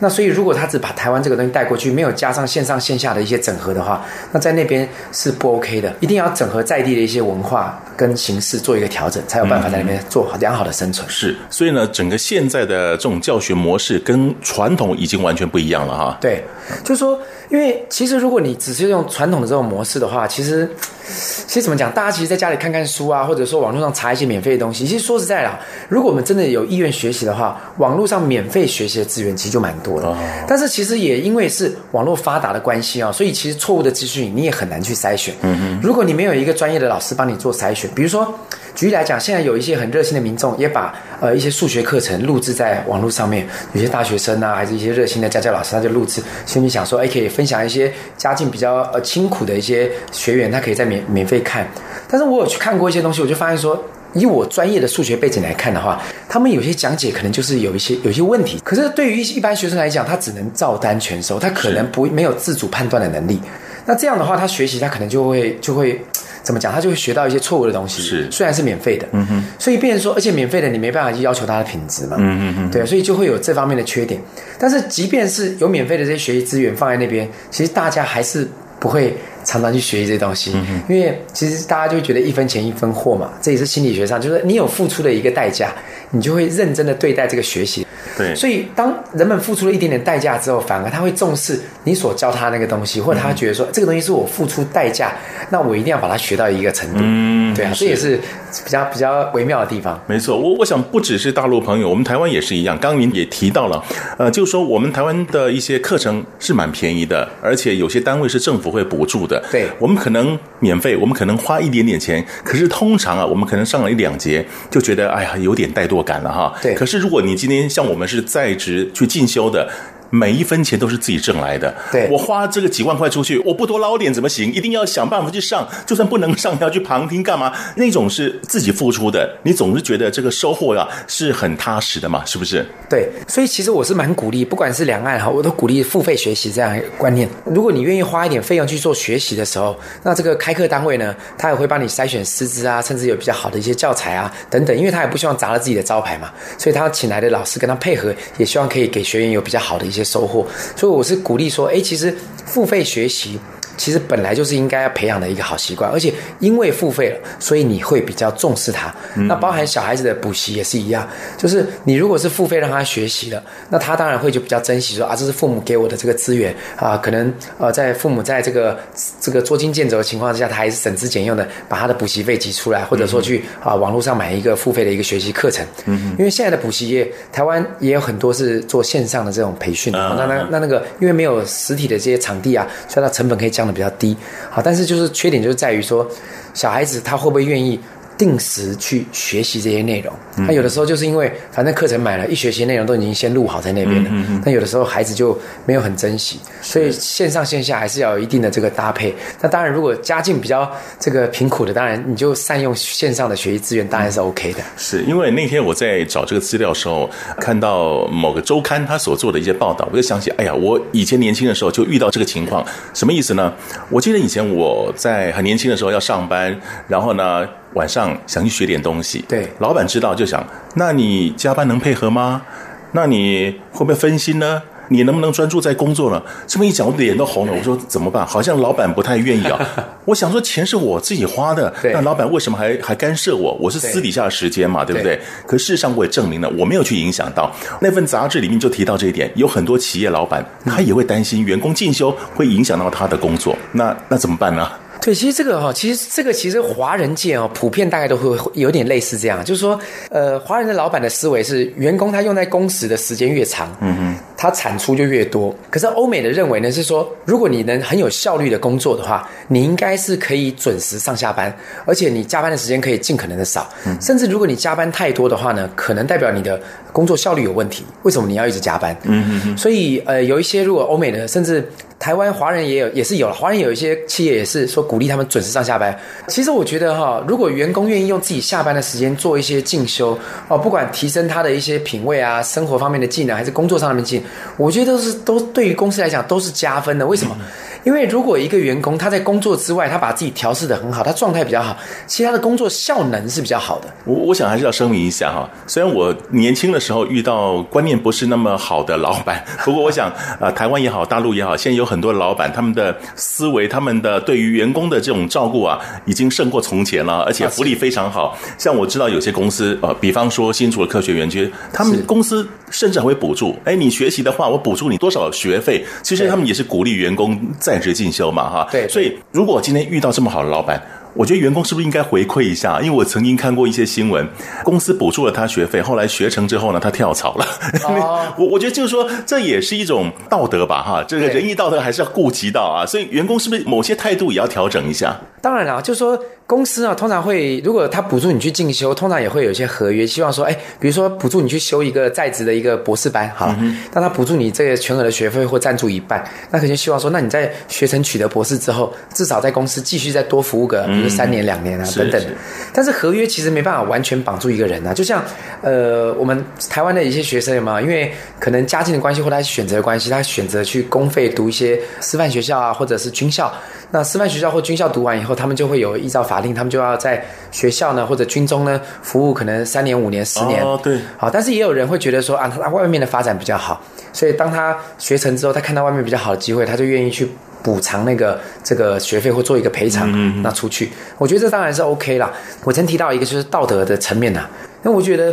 那所以，如果他只把台湾这个东西带过去，没有加上线上线下的一些整合的话，那在那边是不 OK 的。一定要整合在地的一些文化跟形式做一个调整，才有办法在里面做好良好的生存。是，所以呢，整个现在的这种教学模式跟传统已经完全不一样了哈。对，就是说，因为其实如果你只是用传统的这种模式的话，其实。其实怎么讲？大家其实在家里看看书啊，或者说网络上查一些免费的东西。其实说实在的，如果我们真的有意愿学习的话，网络上免费学习的资源其实就蛮多的。但是其实也因为是网络发达的关系啊，所以其实错误的资讯你也很难去筛选。嗯嗯。如果你没有一个专业的老师帮你做筛选，比如说。举例来讲，现在有一些很热心的民众，也把呃一些数学课程录制在网络上面。有些大学生啊，还是一些热心的家教老师，他就录制，心里想说，哎，可以分享一些家境比较呃清苦的一些学员，他可以在免免费看。但是我有去看过一些东西，我就发现说，以我专业的数学背景来看的话，他们有些讲解可能就是有一些有一些问题。可是对于一一般学生来讲，他只能照单全收，他可能不没有自主判断的能力。那这样的话，他学习他可能就会就会。怎么讲？他就会学到一些错误的东西。是，虽然是免费的，嗯哼，所以变成说，而且免费的你没办法去要求它的品质嘛，嗯嗯嗯，对，所以就会有这方面的缺点。但是，即便是有免费的这些学习资源放在那边，其实大家还是不会常常去学习这些东西，嗯，因为其实大家就会觉得一分钱一分货嘛，这也是心理学上，就是你有付出的一个代价，你就会认真的对待这个学习。对，所以当人们付出了一点点代价之后，反而他会重视你所教他那个东西，或者他觉得说、嗯、这个东西是我付出代价，那我一定要把它学到一个程度。嗯，对啊，这也是比较比较微妙的地方。没错，我我想不只是大陆朋友，我们台湾也是一样。刚刚您也提到了，呃，就是说我们台湾的一些课程是蛮便宜的，而且有些单位是政府会补助的。对，我们可能免费，我们可能花一点点钱，可是通常啊，我们可能上了一两节就觉得哎呀有点怠惰感了哈。对，可是如果你今天像我们。是在职去进修的。每一分钱都是自己挣来的。对，我花这个几万块出去，我不多捞点怎么行？一定要想办法去上，就算不能上，要去旁听干嘛？那种是自己付出的，你总是觉得这个收获呀是很踏实的嘛，是不是？对，所以其实我是蛮鼓励，不管是两岸哈，我都鼓励付费学习这样观念。如果你愿意花一点费用去做学习的时候，那这个开课单位呢，他也会帮你筛选师资啊，甚至有比较好的一些教材啊等等，因为他也不希望砸了自己的招牌嘛，所以他请来的老师跟他配合，也希望可以给学员有比较好的一些收获。所以我是鼓励说，哎，其实付费学习。其实本来就是应该要培养的一个好习惯，而且因为付费了，所以你会比较重视它。嗯、那包含小孩子的补习也是一样，就是你如果是付费让他学习了，那他当然会就比较珍惜说啊，这是父母给我的这个资源啊，可能呃在父母在这个这个捉襟见肘的情况之下，他还是省吃俭用的把他的补习费挤出来，或者说去啊网络上买一个付费的一个学习课程。嗯，因为现在的补习业，台湾也有很多是做线上的这种培训的，那那那那个因为没有实体的这些场地啊，所以它成本可以降。比较低，好，但是就是缺点就是在于说，小孩子他会不会愿意定时去学习这些内容？那有的时候就是因为反正课程买了，一学习内容都已经先录好在那边了。嗯嗯。但有的时候孩子就没有很珍惜，所以线上线下还是要有一定的这个搭配。那当然，如果家境比较这个贫苦的，当然你就善用线上的学习资源，当然是 OK 的。是因为那天我在找这个资料的时候，看到某个周刊他所做的一些报道，我就想起，哎呀，我以前年轻的时候就遇到这个情况，什么意思呢？我记得以前我在很年轻的时候要上班，然后呢。晚上想去学点东西，对，老板知道就想，那你加班能配合吗？那你会不会分心呢？你能不能专注在工作呢？这么一讲，我脸都红了。我说怎么办？好像老板不太愿意啊。*laughs* 我想说，钱是我自己花的，那老板为什么还还干涉我？我是私底下的时间嘛，对，对不对？可事实上我也证明了，我没有去影响到。那份杂志里面就提到这一点，有很多企业老板他也会担心员工进修会影响到他的工作，那那怎么办呢？对，其实这个哈，其实这个其实华人界哦，普遍大概都会有点类似这样，就是说，呃，华人的老板的思维是，员工他用在工时的时间越长，嗯哼。它产出就越多。可是欧美的认为呢是说，如果你能很有效率的工作的话，你应该是可以准时上下班，而且你加班的时间可以尽可能的少。嗯、甚至如果你加班太多的话呢，可能代表你的工作效率有问题。为什么你要一直加班？嗯嗯嗯。所以呃，有一些如果欧美的，甚至台湾华人也有，也是有了。华人有一些企业也是说鼓励他们准时上下班。其实我觉得哈，如果员工愿意用自己下班的时间做一些进修哦，不管提升他的一些品味啊、生活方面的技能，还是工作上面的技能，我觉得都是都对于公司来讲都是加分的。为什么？因为如果一个员工他在工作之外，他把自己调试的很好，他状态比较好，其实他的工作效能是比较好的。我我想还是要声明一下哈，虽然我年轻的时候遇到观念不是那么好的老板，不过我想啊，台湾也好，大陆也好，现在有很多老板，他们的思维，他们的对于员工的这种照顾啊，已经胜过从前了，而且福利非常好。像我知道有些公司呃，比方说新竹的科学园区，他们公司甚至还会补助，哎，你学习的话，我补助你多少学费。其实他们也是鼓励员工在。在职进修嘛，哈，对，所以如果今天遇到这么好的老板。我觉得员工是不是应该回馈一下？因为我曾经看过一些新闻，公司补助了他学费，后来学成之后呢，他跳槽了。哦、*laughs* 我我觉得就是说，这也是一种道德吧，哈，这个仁义道德还是要顾及到啊。所以员工是不是某些态度也要调整一下？当然了，就是说公司啊，通常会如果他补助你去进修，通常也会有一些合约，希望说，哎，比如说补助你去修一个在职的一个博士班，好了，嗯、但他补助你这个全额的学费或赞助一半，那肯定希望说，那你在学成取得博士之后，至少在公司继续再多服务个。比如三年两年啊，等等，但是合约其实没办法完全绑住一个人啊。就像呃，我们台湾的一些学生有没有？因为可能家境的关系或他选择的关系，他选择去公费读一些师范学校啊，或者是军校。那师范学校或军校读完以后，他们就会有依照法令，他们就要在学校呢或者军中呢服务可能三年五年十年。哦，对。好，但是也有人会觉得说啊，他外面的发展比较好，所以当他学成之后，他看到外面比较好的机会，他就愿意去。补偿那个这个学费或做一个赔偿，嗯嗯那出去，我觉得这当然是 OK 啦。我曾提到一个就是道德的层面呐、啊，那我觉得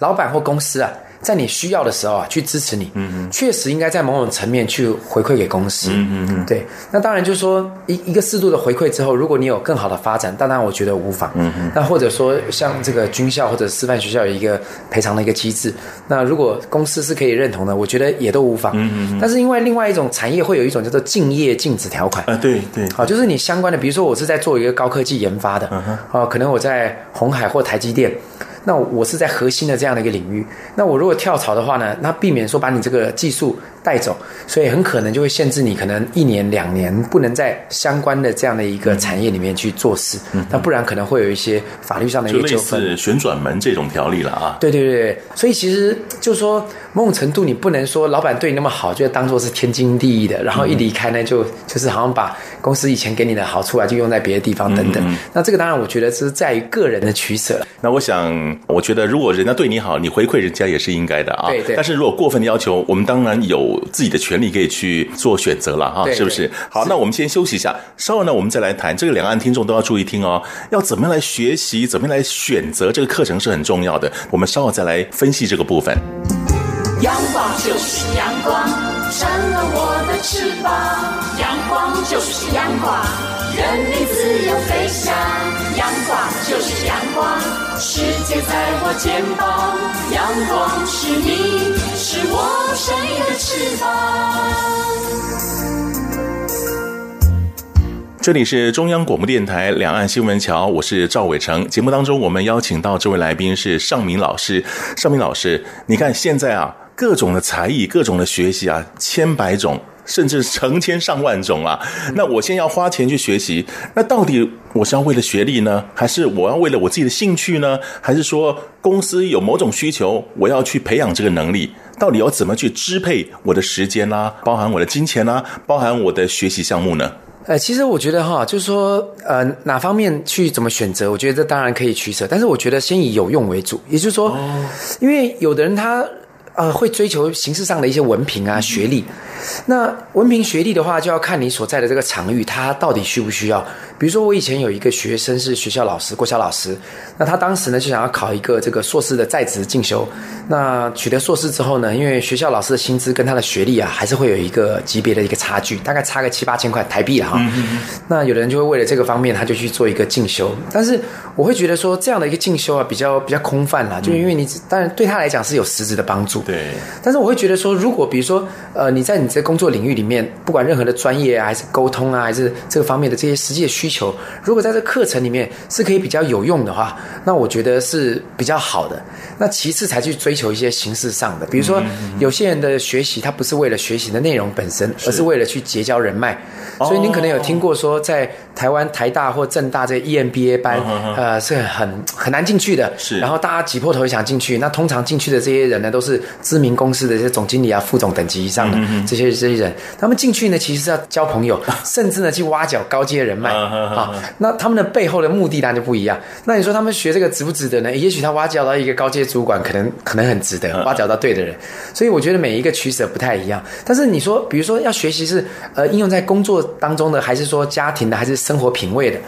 老板或公司啊。在你需要的时候啊，去支持你，嗯嗯，确实应该在某种层面去回馈给公司，嗯嗯嗯，对。那当然就是说一一个适度的回馈之后，如果你有更好的发展，当然我觉得无妨，嗯嗯。那或者说像这个军校或者师范学校有一个赔偿的一个机制，那如果公司是可以认同的，我觉得也都无妨，嗯嗯。但是因为另外一种产业会有一种叫做竞业禁止条款，啊，对对，好，就是你相关的，比如说我是在做一个高科技研发的，嗯可能我在红海或台积电。那我是在核心的这样的一个领域，那我如果跳槽的话呢，那避免说把你这个技术带走，所以很可能就会限制你可能一年两年不能在相关的这样的一个产业里面去做事，嗯、那不然可能会有一些法律上的一个纠纷。就类似旋转门这种条例了啊。对对对，所以其实就说某种程度你不能说老板对你那么好，就当做是天经地义的，然后一离开呢就就是好像把公司以前给你的好处啊就用在别的地方等等。嗯嗯，那这个当然我觉得是在于个人的取舍了。那我想，我觉得如果人家对你好，你回馈人家也是应该的啊。对对。但是如果过分的要求，我们当然有。自己的权利可以去做选择了哈，是不是？好，那我们先休息一下，稍后呢，我们再来谈这个。两岸听众都要注意听哦，要怎么样来学习，怎么样来选择这个课程是很重要的。我们稍后再来分析这个部分。阳光就是阳光，成了我的翅膀。阳光就是阳光，任你自由飞翔。阳光就是阳光，世界在我肩膀。阳光是你，是我生命的翅膀。这里是中央广播电台两岸新闻桥，我是赵伟成。节目当中，我们邀请到这位来宾是尚明老师。尚明老师，你看现在啊。各种的才艺，各种的学习啊，千百种，甚至成千上万种啊。那我先要花钱去学习，那到底我是要为了学历呢，还是我要为了我自己的兴趣呢？还是说公司有某种需求，我要去培养这个能力？到底要怎么去支配我的时间啦、啊，包含我的金钱啦、啊，包含我的学习项目呢？呃，其实我觉得哈，就是说，呃，哪方面去怎么选择，我觉得这当然可以取舍，但是我觉得先以有用为主，也就是说，哦、因为有的人他。呃，会追求形式上的一些文凭啊、学历，那文凭学历的话，就要看你所在的这个场域，它到底需不需要。比如说，我以前有一个学生是学校老师，国小老师，那他当时呢就想要考一个这个硕士的在职进修。那取得硕士之后呢，因为学校老师的薪资跟他的学历啊，还是会有一个级别的一个差距，大概差个七八千块台币哈。嗯嗯，那有的人就会为了这个方面，他就去做一个进修。但是我会觉得说，这样的一个进修啊，比较比较空泛啦，就因为你当然对他来讲是有实质的帮助。对。但是我会觉得说，如果比如说呃你在你这工作领域里面，不管任何的专业啊，还是沟通啊，还是这个方面的这些实际的需求，如果在这课程里面是可以比较有用的话，那我觉得是比较好的。那其次才去追求一些形式上的，比如说有些人的学习，他不是为了学习的内容本身，而是为了去结交人脉。所以您可能有听过说，在台湾台大或政大这 EMBA 班，呃，是很很难进去的。是，然后大家挤破头也想进去。那通常进去的这些人呢，都是知名公司的这些总经理啊、副总等级以上的这些这些人。他们进去呢，其实是要交朋友，*laughs* 甚至呢去挖角高阶人脉啊。那他们的背后的目的当然就不一样。那你说他们学这个值不值得呢？也许他挖角到一个高阶主管，可能可能很值得，挖角到对的人。所以我觉得每一个取舍不太一样。但是你说，比如说要学习是呃应用在工作当中的，还是说家庭的，还是生活品味的？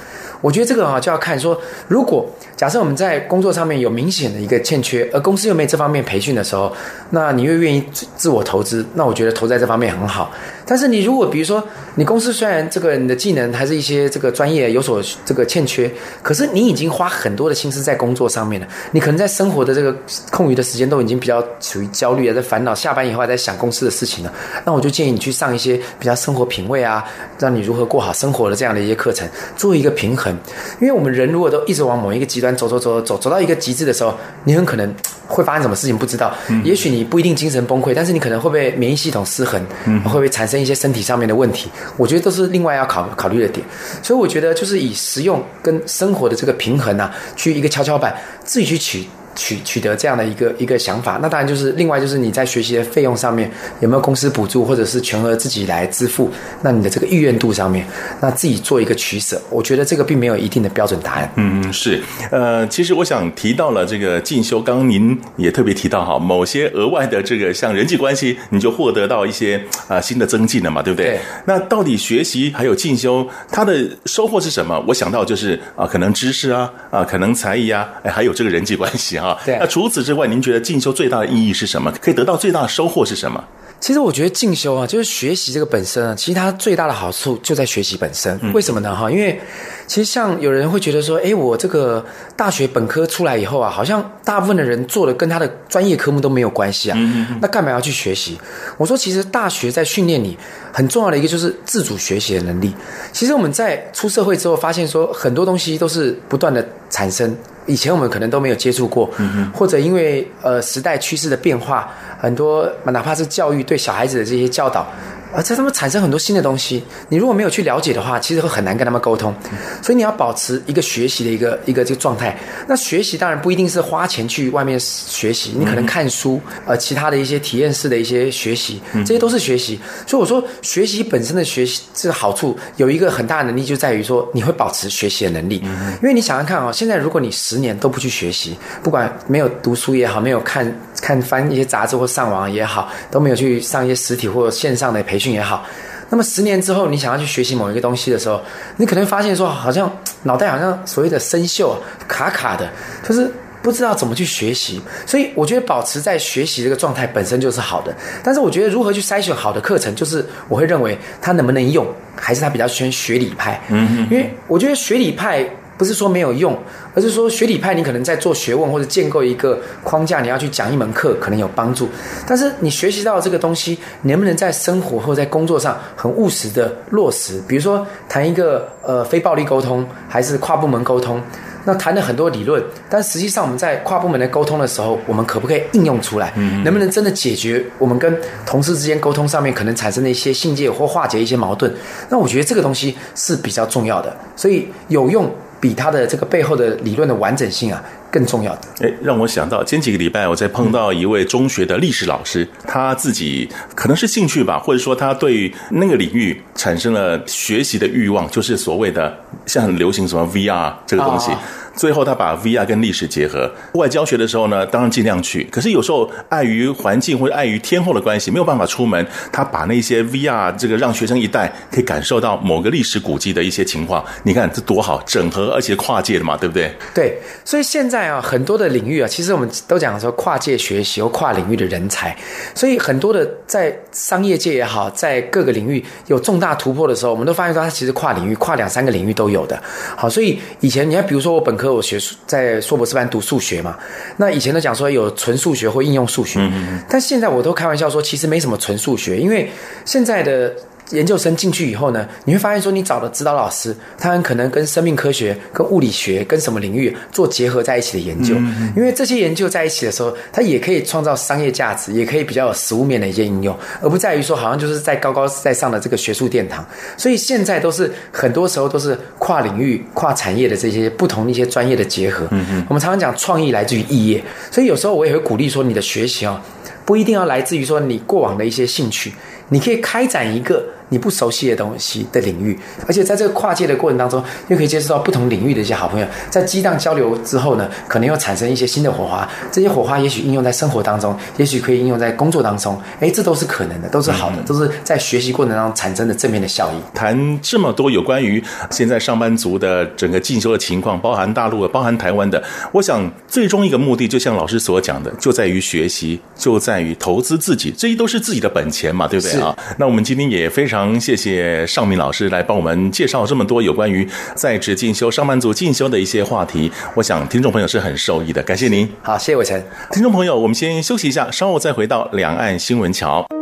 我觉得这个啊，就要看说，如果假设我们在工作上面有明显的一个欠缺，而公司又没这方面培训的时候，那你又愿意自我投资，那我觉得投在这方面很好。但是你如果比如说，你公司虽然这个你的技能还是一些这个专业有所这个欠缺，可是你已经花很多的心思在工作上面了，你可能在生活的这个空余的时间都已经比较处于焦虑啊，在烦恼下班以后还在想公司的事情了。那我就建议你去上一些比较生活品味啊，让你如何过好生活的这样的一些课程，做一个平衡。因为我们人如果都一直往某一个极端走走走走走到一个极致的时候，你很可能 *tsk* 会发生什么事情不知道。也许你不一定精神崩溃，但是你可能会被免疫系统失衡，会不会产生一些身体上面的问题？我觉得都是另外要考考虑的点。所以我觉得就是以实用跟生活的这个平衡啊，去一个跷跷板，自己去取。取取得这样的一个一个想法，那当然就是另外就是你在学习的费用上面有没有公司补助，或者是全额自己来支付？那你的这个意愿度上面，那自己做一个取舍。我觉得这个并没有一定的标准答案。嗯嗯，是。呃，其实我想提到了这个进修，刚刚您也特别提到哈，某些额外的这个像人际关系，你就获得到一些啊、呃、新的增进了嘛，对不对？对。那到底学习还有进修，它的收获是什么？我想到就是啊、呃，可能知识啊，啊、呃，可能才艺啊，哎，还有这个人际关系啊。对，那除此之外，您觉得进修最大的意义是什么？可以得到最大的收获是什么？其实我觉得进修啊，就是学习这个本身啊，其实它最大的好处就在学习本身。为什么呢？哈，因为其实像有人会觉得说，哎，我这个大学本科出来以后啊，好像大部分的人做的跟他的专业科目都没有关系啊，那干嘛要去学习？我说，其实大学在训练你很重要的一个就是自主学习的能力。其实我们在出社会之后，发现说很多东西都是不断的产生。以前我们可能都没有接触过，或者因为呃时代趋势的变化，很多哪怕是教育对小孩子的这些教导。而且他们产生很多新的东西，你如果没有去了解的话，其实会很难跟他们沟通。所以你要保持一个学习的一个一个这个状态。那学习当然不一定是花钱去外面学习，你可能看书，呃，其他的一些体验式的一些学习，这些都是学习。所以我说，学习本身的学习这个好处有一个很大的能力，就在于说你会保持学习的能力。因为你想想看啊，现在如果你十年都不去学习，不管没有读书也好，没有看看翻一些杂志或上网也好，都没有去上一些实体或线上的培训。训也好，那么十年之后，你想要去学习某一个东西的时候，你可能发现说，好像 *tsk* 脑袋好像所谓的生锈卡卡的，就是不知道怎么去学习。所以我觉得保持在学习这个状态本身就是好的。但是我觉得如何去筛选好的课程，就是我会认为它能不能用，还是它比较偏学理派。嗯嗯，因为我觉得学理派。不是说没有用，而是说学理派你可能在做学问或者建构一个框架，你要去讲一门课可能有帮助。但是你学习到这个东西，能不能在生活或在工作上很务实的落实？比如说谈一个呃非暴力沟通，还是跨部门沟通？那谈了很多理论，但实际上我们在跨部门的沟通的时候，我们可不可以应用出来？嗯能不能真的解决我们跟同事之间沟通上面可能产生的一些信件或化解一些矛盾？那我觉得这个东西是比较重要的，所以有用。比他的这个背后的理论的完整性啊更重要的。哎，让我想到前几个礼拜我在碰到一位中学的历史老师，他自己可能是兴趣吧，或者说他对那个领域产生了学习的欲望，就是所谓的像很流行什么 VR 这个东西。最后他把 VR 跟历史结合。外教学的时候呢，当然尽量去。可是有时候碍于环境或者碍于天候的关系，没有办法出门。他把那些 VR 这个让学生一带可以感受到某个历史古迹的一些情况。你看这多好，整合而且跨界的嘛，对不对？对，所以现在啊，很多的领域啊，其实我们都讲说跨界学习或跨领域的人才。所以很多的在商业界也好，在各个领域有重大突破的时候，我们都发现说，他其实跨领域、跨两三个领域都有的。好，所以以前你看，比如说我本科我学在硕博士班读数学嘛，那以前都讲说有纯数学或应用数学，嗯嗯嗯，但现在我都开玩笑说，其实没什么纯数学，因为现在的。研究生进去以后呢，你会发现说，你找的指导老师，他很可能跟生命科学、跟物理学、跟什么领域做结合在一起的研究。因为这些研究在一起的时候，它也可以创造商业价值，也可以比较有实物面的一些应用，而不在于说好像就是在高高在上的这个学术殿堂。所以现在都是很多时候都是跨领域、跨产业的这些不同的一些专业的结合。我们常常讲创意来自于异业，所以有时候我也会鼓励说，你的学习哦，不一定要来自于说你过往的一些兴趣，你可以开展一个。你不熟悉的东西的领域，而且在这个跨界的过程当中，又可以接触到不同领域的一些好朋友，在激荡交流之后呢，可能又产生一些新的火花。这些火花也许应用在生活当中，也许可以应用在工作当中。哎，这都是可能的，都是好的，都是在学习过程当中产生的正面的效益。谈这么多有关于现在上班族的整个进修的情况，包含大陆的，包含台湾的，我想最终一个目的，就像老师所讲的，就在于学习，就在于投资自己，这些都是自己的本钱嘛，对不对啊？那我们今天也非常。谢谢尚明老师来帮我们介绍这么多有关于在职进修、上班族进修的一些话题，我想听众朋友是很受益的。感谢您，好，谢谢伟成。听众朋友，我们先休息一下，稍后再回到两岸新闻桥。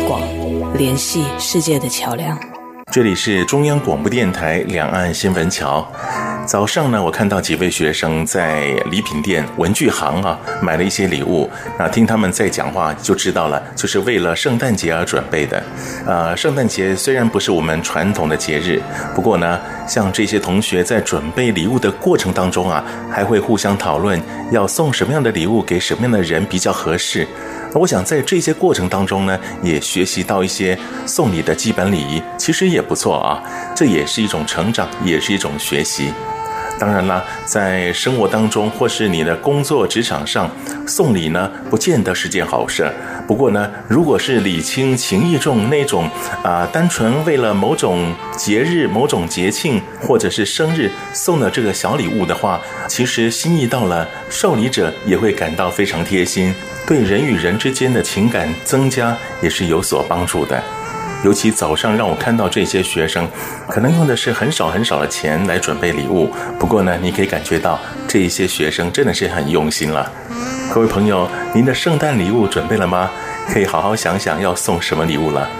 广，联系世界的桥梁。这里是中央广播电台两岸新闻桥。早上呢，我看到几位学生在礼品店、文具行啊买了一些礼物。那听他们在讲话就知道了，就是为了圣诞节而准备的。呃，圣诞节虽然不是我们传统的节日，不过呢，像这些同学在准备礼物的过程当中啊，还会互相讨论要送什么样的礼物给什么样的人比较合适。我想在这些过程当中呢，也学习到一些送礼的基本礼仪，其实也不错啊。这也是一种成长，也是一种学习。当然啦，在生活当中或是你的工作职场上，送礼呢，不见得是件好事。不过呢，如果是礼轻情意重那种啊、单纯为了某种节日、某种节庆或者是生日送的这个小礼物的话，其实心意到了，受礼者也会感到非常贴心，对人与人之间的情感增加也是有所帮助的。尤其早上让我看到这些学生，可能用的是很少很少的钱来准备礼物。不过呢，你可以感觉到这一些学生真的是很用心了。各位朋友，您的圣诞礼物准备了吗？可以好好想想要送什么礼物了。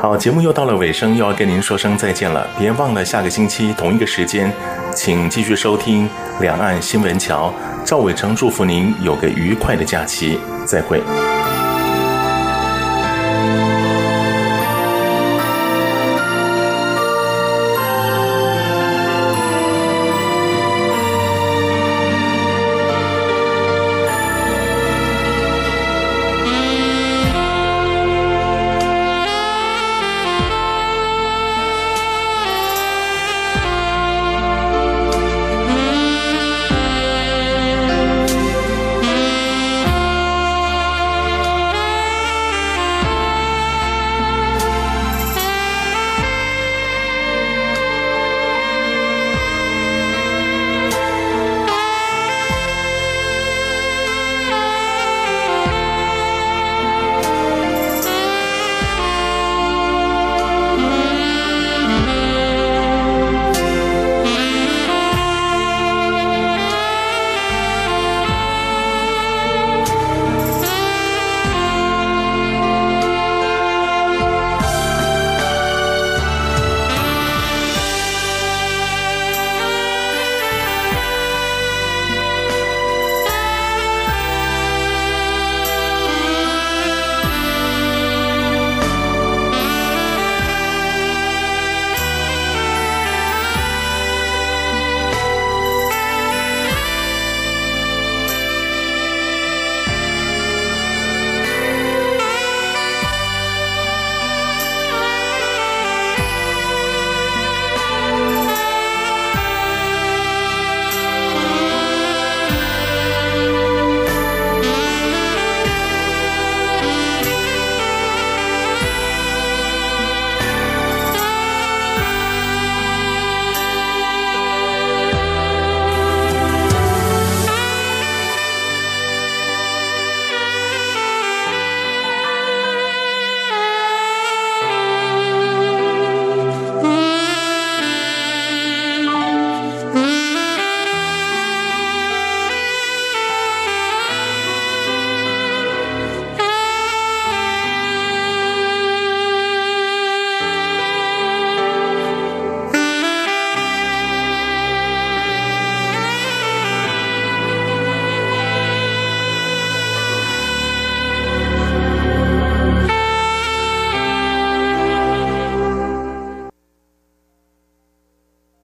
好，节目又到了尾声，又要跟您说声再见了。别忘了下个星期同一个时间，请继续收听《两岸新闻桥》。赵伟成祝福您有个愉快的假期，再会。